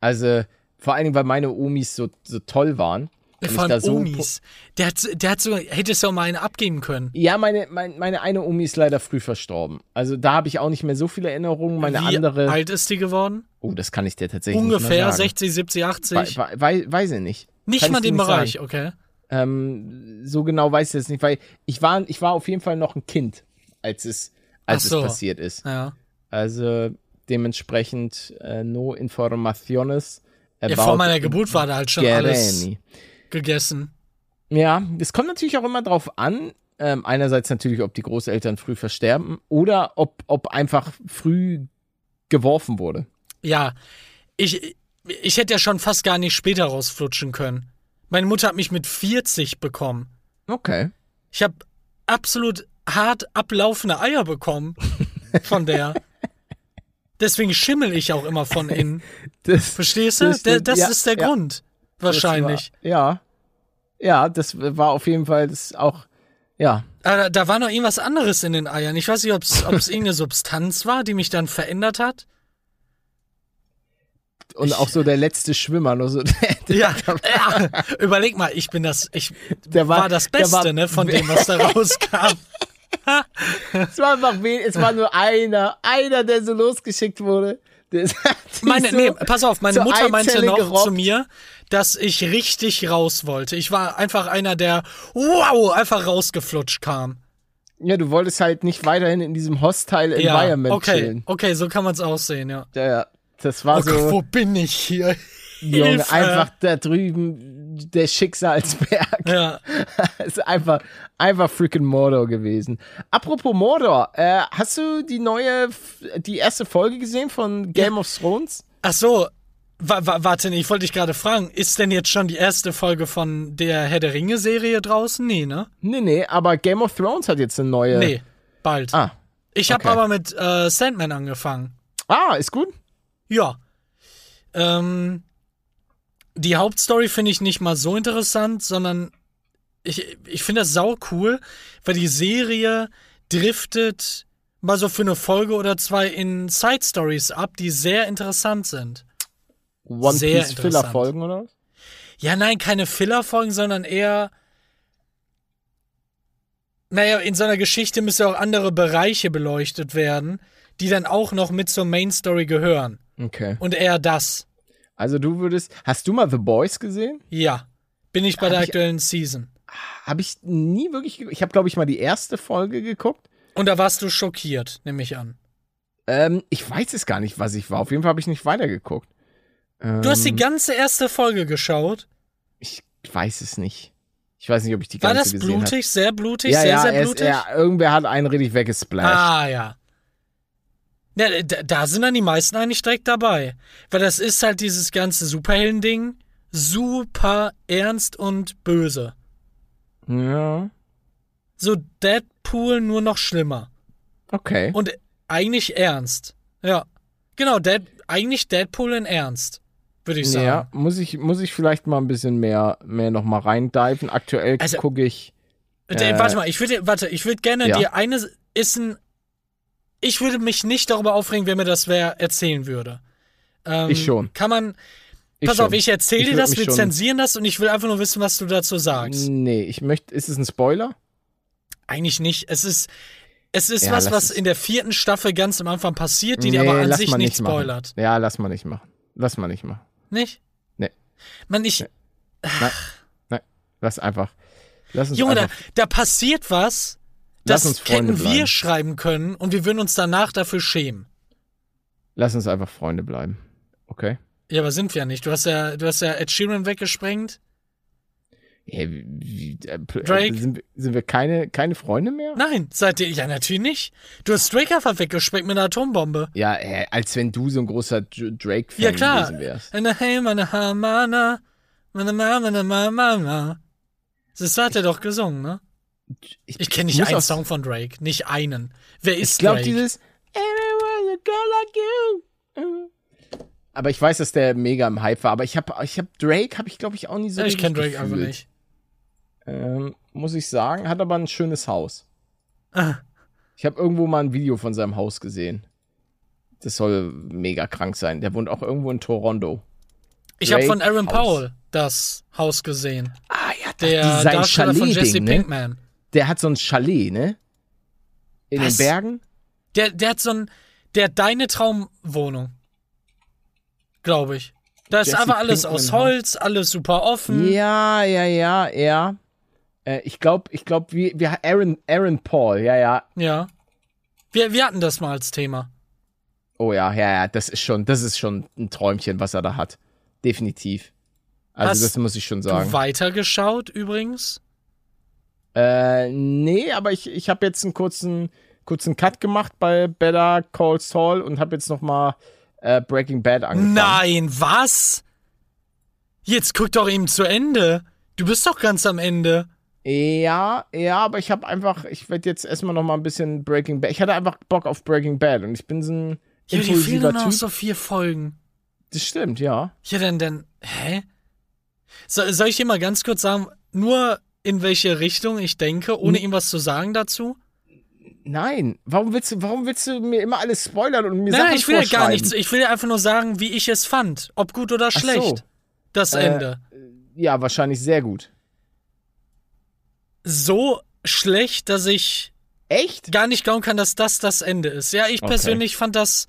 Also, vor allen Dingen, weil meine Omis so, so toll waren. Vor allem so Omis. Der hat, der hat so, hättest du auch mal eine abgeben können. Ja, meine, mein, meine eine Omi ist leider früh verstorben. Also da habe ich auch nicht mehr so viele Erinnerungen. Meine Wie andere. alt ist die geworden? Oh, das kann ich dir tatsächlich Ungefähr nicht sagen. 60, 70, 80. Wei- wei- wei- weiß ich nicht. nicht kann mal den nicht Bereich, sagen. okay. Ähm, so genau weiß ich das nicht, weil ich war, ich war auf jeden Fall noch ein Kind, als es, als so. es passiert ist. Ja. Also dementsprechend äh, no informaciones. ja. Vor meiner Geburt war da halt schon alles Guereni. Gegessen. Ja, es kommt natürlich auch immer drauf an. Ähm, einerseits natürlich, ob die Großeltern früh versterben oder ob, ob einfach früh geworfen wurde. Ja, ich, ich hätte ja schon fast gar nicht später rausflutschen können. Meine Mutter hat mich mit 40 bekommen. Okay. Ich habe absolut hart ablaufende Eier bekommen von der. Deswegen schimmel ich auch immer von innen. Das, Verstehst du? Das Das, das ja, ist der ja. Grund. Wahrscheinlich. War, ja. Ja, das war auf jeden Fall das auch. Ja. Aber da, da war noch irgendwas anderes in den Eiern. Ich weiß nicht, ob es irgendeine Substanz war, die mich dann verändert hat. Und auch so der letzte Schwimmer, nur so, Ja, ja. Überleg mal, ich bin das, ich Der war, war- das Beste, war- ne, von dem, was da rauskam. es war einfach es war nur einer, einer, der so losgeschickt wurde. Der Meine, so nee, pass auf, meine Mutter meinte noch gerobbt. zu mir, dass ich richtig raus wollte. Ich war einfach einer, der wow, einfach rausgeflutscht kam. Ja, du wolltest halt nicht weiterhin in diesem hostile Ja, Environment okay, chillen. okay, so kann man es auch sehen, ja. Ja, ja. Das war Oh Gott, so, wo bin ich hier? Junge, Hilfe. einfach da drüben der Schicksalsberg. Ja, ist einfach, einfach freaking Mordor gewesen. Apropos Mordor, äh, hast du die neue, die erste Folge gesehen von Game of Thrones? ach so. Wa wa warte, ich wollte dich gerade fragen, ist denn jetzt schon die erste Folge von der Herr der Ringe Serie draußen? Nee, ne? Nee, nee, aber Game of Thrones hat jetzt eine neue. Nee, bald. Ah. ich habe okay. aber mit äh, Sandman angefangen. Ah, ist gut. Ja. Ähm, die Hauptstory finde ich nicht mal so interessant, sondern ich, ich finde das sau cool, weil die Serie driftet mal so für eine Folge oder zwei in Side Stories ab, die sehr interessant sind. One Sehr Piece Filler interessant. Folgen oder was? Ja, nein, keine Filler-Folgen, sondern eher. Naja, in so einer Geschichte müssen auch andere Bereiche beleuchtet werden, die dann auch noch mit zur Main Story gehören. Okay. Und eher das. Also du würdest, hast du mal The Boys gesehen? Ja. Bin ich bei Hab der ich- aktuellen Season. Habe ich nie wirklich, ge- ich habe glaube ich mal die erste Folge geguckt. Und da warst du schockiert, nehme ich an. Ähm, ich weiß es gar nicht, was ich war. Auf jeden Fall habe ich nicht weitergeguckt. Ähm, Du hast die ganze erste Folge geschaut. Ich weiß es nicht. Ich weiß nicht, ob ich die War ganze das gesehen blutig? Sehr blutig? Ja, sehr, ja, sehr blutig? ja, irgendwer hat einen richtig weggesplasht. Ah, ja. Ja, da, da sind dann die meisten eigentlich direkt dabei. Weil das ist halt dieses ganze Superhelden-Ding super ernst und böse. Ja, So Deadpool nur noch schlimmer. okay. Und eigentlich ernst. Ja. Genau, Dead, eigentlich Deadpool in ernst. Würde ich sagen. Ja, muss ich, muss ich vielleicht mal ein bisschen mehr, mehr noch mal reindiven. Aktuell Also- gucke ich. Äh, warte mal, ich würde, warte, ich würde gerne ja. dir eine, ist ein, ich würde mich nicht darüber aufregen, wenn mir das wer erzählen würde. Ähm, Ich schon. Kann man, Ich pass schon. auf, ich erzähle dir das, wir schon- zensieren das und ich will einfach nur wissen, was du dazu sagst. Nee, ich möchte. Ist es ein Spoiler? Eigentlich nicht. Es ist, es ist Ja, was, was es. in der vierten Staffel ganz am Anfang passiert, die nee, dir aber an sich nicht machen. spoilert. Ja, lass mal nicht machen. Lass mal nicht machen. Nicht? Nee. Man, ich, Nein, nein, lass einfach. Lass uns Junge, da, einfach. da passiert was, Lass das hätten wir bleiben. schreiben können und wir würden uns danach dafür schämen. Lass uns einfach Freunde bleiben. Okay? Ja, aber sind wir ja nicht. Du hast ja, du hast ja Ed Sheeran weggesprengt. Hä, wie, äh, pl- Drake? Sind, wir- sind wir keine, keine Freunde mehr? Nein, seitdem, ja, natürlich nicht. Du hast Drake einfach weggesprengt mit einer Atombombe. Ja, äh, als wenn du so ein großer Dr- Drake-Fan Ja, klar. gewesen wärst. Hey, meine Mama. Das hat er doch gesungen, ne? Ich kenne nicht einen Song von Drake. Nicht einen. Wer ist Ich glaube, Drake? dieses Everyone's a girl like you. Aber ich weiß, dass der mega im Hype war. Aber ich habe ich hab Drake, habe ich glaube ich auch nie so ich richtig kenne Drake einfach nicht. Ähm, muss ich sagen, hat aber ein schönes Haus. Ah. Ich habe irgendwo mal ein Video von seinem Haus gesehen. Das soll mega krank sein. Der wohnt auch irgendwo in Toronto. Ich habe von Aaron. Paul das Haus gesehen. Ah ja, Der sein Darsteller von Jesse Chalet-Ding, ne? Pinkman. Der hat so ein Chalet, ne? In Was? den Bergen. Der, der hat so ein, der hat deine Traumwohnung. Glaube ich. Da ist Jesse einfach alles Pinkman aus. Holz, alles super offen. Ja, ja, ja, ja. Äh, ich glaube, ich glaube, wir, wir Aaron, Aaron Paul, ja, ja. Ja. Wir, wir hatten das mal als Thema. Oh ja, ja, ja, das ist schon, das ist schon ein Träumchen, was er da hat. Definitiv. Also Hast das muss ich schon Du sagen. weitergeschaut übrigens? Äh, nee, aber ich, ich habe jetzt einen kurzen, kurzen Cut gemacht bei Better Call Saul und habe jetzt noch mal äh, Breaking Bad angefangen. Nein, was? Jetzt guck doch eben zu Ende. Du bist doch ganz am Ende. Ja, ja, aber ich habe einfach, ich werde jetzt erstmal noch mal ein bisschen Breaking Bad. Ich hatte einfach Bock auf Breaking Bad und ich bin so ein Ja, die fehlen impulsiver nur noch Typ. so vier Folgen. Das stimmt, ja. Ja, dann, dann, hä? So, soll ich dir mal ganz kurz sagen, nur in welche Richtung ich denke, Hm. ohne ihm was zu sagen dazu? Nein, warum willst du, warum willst du mir immer alles spoilern und mir Nein, Sachen nein, ich will ja gar nichts. Ich will ja einfach nur sagen, wie ich es fand. Ob gut oder so. schlecht. Das Äh, Ende. Ja, wahrscheinlich sehr gut. So schlecht, dass ich Echt? gar nicht glauben kann, dass das das Ende ist. Ja, ich Okay. persönlich fand das.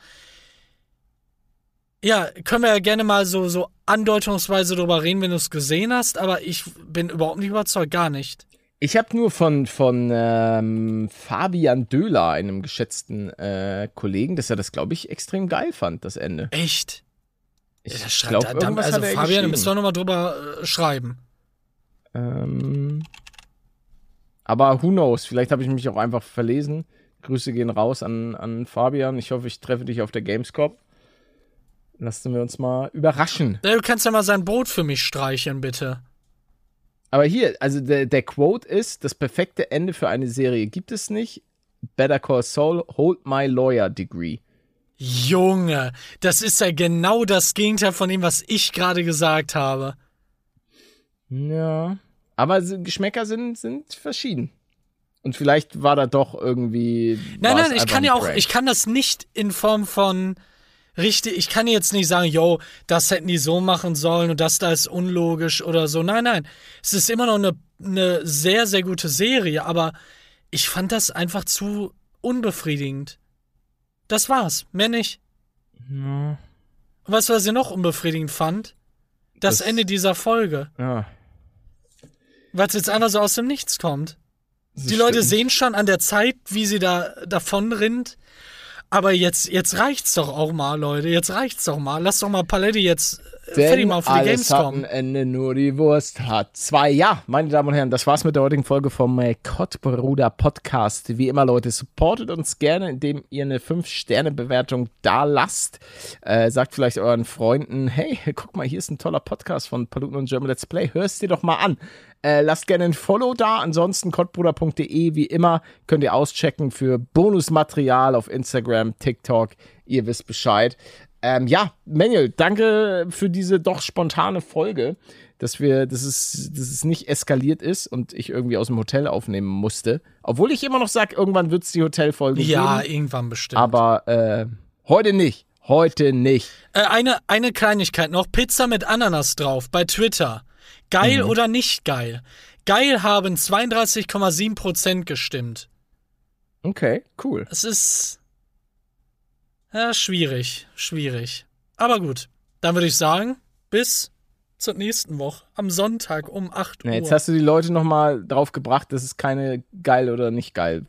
Ja, können wir ja gerne mal so, so andeutungsweise drüber reden, wenn du es gesehen hast, aber ich bin überhaupt nicht überzeugt, gar nicht. Ich habe nur von, von ähm, Fabian Döhler, einem geschätzten äh, Kollegen, dass er das, glaube ich, extrem geil fand, das Ende. Echt? Ich Ja, glaube, er also hat er Fabian, du musst doch nochmal drüber äh, schreiben. Ähm, aber who knows? Vielleicht habe ich mich auch einfach verlesen. Grüße gehen raus an, an Fabian. Ich hoffe, ich treffe dich auf der Gamescom. Lassen wir uns mal überraschen. Du kannst ja mal sein Brot für mich streicheln, bitte. Aber hier, also der, der Quote ist, das perfekte Ende für eine Serie gibt es nicht. Better Call Saul, hold my lawyer degree. Junge, das ist ja genau das Gegenteil von dem, was ich gerade gesagt habe. Ja. Aber Geschmäcker sind, sind verschieden. Und vielleicht war da doch irgendwie. Nein, nein, ich kann ja auch, ich kann das nicht in Form von richtig, ich kann jetzt nicht sagen, yo, das hätten die so machen sollen und das da ist unlogisch oder so. Nein, nein. Es ist immer noch eine, eine sehr, sehr gute Serie, aber ich fand das einfach zu unbefriedigend. Das war's, mehr nicht. Ja. Und weißt du, was ich noch unbefriedigend fand? Das, Das- Ende dieser Folge. ja Es jetzt einfach so aus dem Nichts kommt. das Die Leute stimmt. sehen schon an der Zeit, wie sie da davon rinnt. Aber jetzt, jetzt reicht's doch auch mal, Leute. Jetzt reicht's doch mal. Lass doch mal Paletti jetzt äh, fertig Denn machen für die alles hat Gamescom. ein Ende, nur die Wurst hat zwei. Ja, meine Damen und Herren, das war's mit der heutigen Folge vom äh, Kottbruder Podcast. Wie immer, Leute, supportet uns gerne, indem ihr eine 5-Sterne-Bewertung da lasst. Äh, sagt vielleicht euren Freunden, hey, guck mal, hier ist ein toller Podcast von Paluten und German Let's Play. Hörst dir doch mal an. Äh, lasst gerne ein Follow da. Ansonsten kottbruder.de, wie immer, könnt ihr auschecken für Bonusmaterial auf Instagram, TikTok. Ihr wisst Bescheid. Ähm, ja, Manuel, danke für diese doch spontane Folge, dass wir, dass es, dass es nicht eskaliert ist und ich irgendwie aus dem Hotel aufnehmen musste. Obwohl ich immer noch sage, irgendwann wird es die Hotelfolge Ja, geben. irgendwann bestimmt. Aber äh, heute nicht. Heute nicht. Äh, eine, eine Kleinigkeit noch. Pizza mit Ananas drauf bei Twitter. Geil Mhm. oder nicht geil? Geil haben 32,7% gestimmt. Okay, cool. Es ist. Ja, schwierig. Schwierig. Aber gut. Dann würde ich sagen, bis zur nächsten Woche. Am Sonntag um 8 Uhr. Ja, jetzt hast du die Leute noch mal drauf gebracht, dass es keine geil oder nicht geil.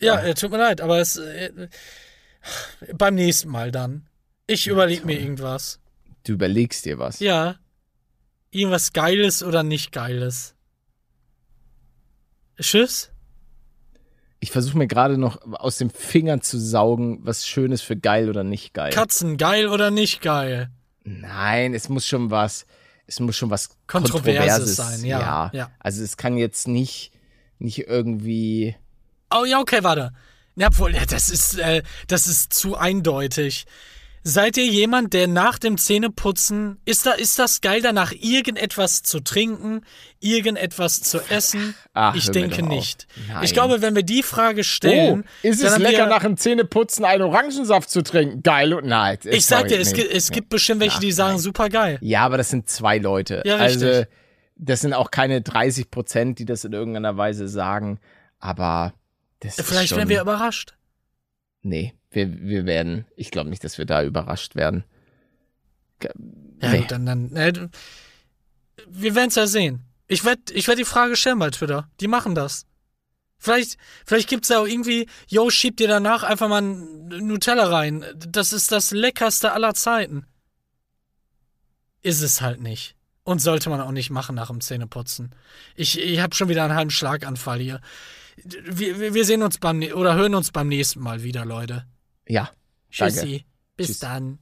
ja, äh, tut mir leid, aber es. Äh, beim nächsten Mal dann. Ich überlege mir irgendwas. Du überlegst dir was. Ja. Irgendwas Geiles oder nicht Geiles. Tschüss. Ich versuche mir gerade noch aus den Fingern zu saugen, was Schönes für geil oder nicht geil. Katzen, geil oder nicht geil? Nein, es muss schon was, es muss schon was Kontroverses sein, ja, ja. Also es kann jetzt nicht, nicht irgendwie. Oh ja, okay, warte. Ja, obwohl, ja, das ist, äh, das ist zu eindeutig. Seid ihr jemand, der nach dem Zähneputzen, ist da, ist das geil, danach irgendetwas zu trinken, irgendetwas zu essen? Ach, ich denke nicht. Ich glaube, wenn wir die Frage Oh, stellen, ist dann es lecker, wir, nach dem Zähneputzen einen Orangensaft zu trinken? Geil und nein. Ich sag dir, es, nee. gibt, es gibt bestimmt welche, die sagen, super geil. Ja, aber das sind zwei Leute. Ja, also, richtig. das sind auch keine 30 Prozent, die das in irgendeiner Weise sagen. Aber das ist Vielleicht schon, werden wir überrascht. Nee, wir, wir werden. Ich glaube nicht, dass wir da überrascht werden. Ge- Ja, Nee. gut, dann, dann äh, wir werden es ja sehen. Ich werde ich werd die Frage stellen bei Twitter. Die machen das. Vielleicht, vielleicht gibt's ja auch irgendwie, yo, schieb dir danach einfach mal Nutella rein. Das ist das leckerste aller Zeiten. Ist es halt nicht. Und sollte man auch nicht machen nach dem Zähneputzen. Ich, ich habe schon wieder einen halben Schlaganfall hier. Wir, wir- sehen uns beim, oder hören uns beim nächsten Mal wieder, Leute. Ja. Danke. Tschüssi. Bis Tschüss. dann.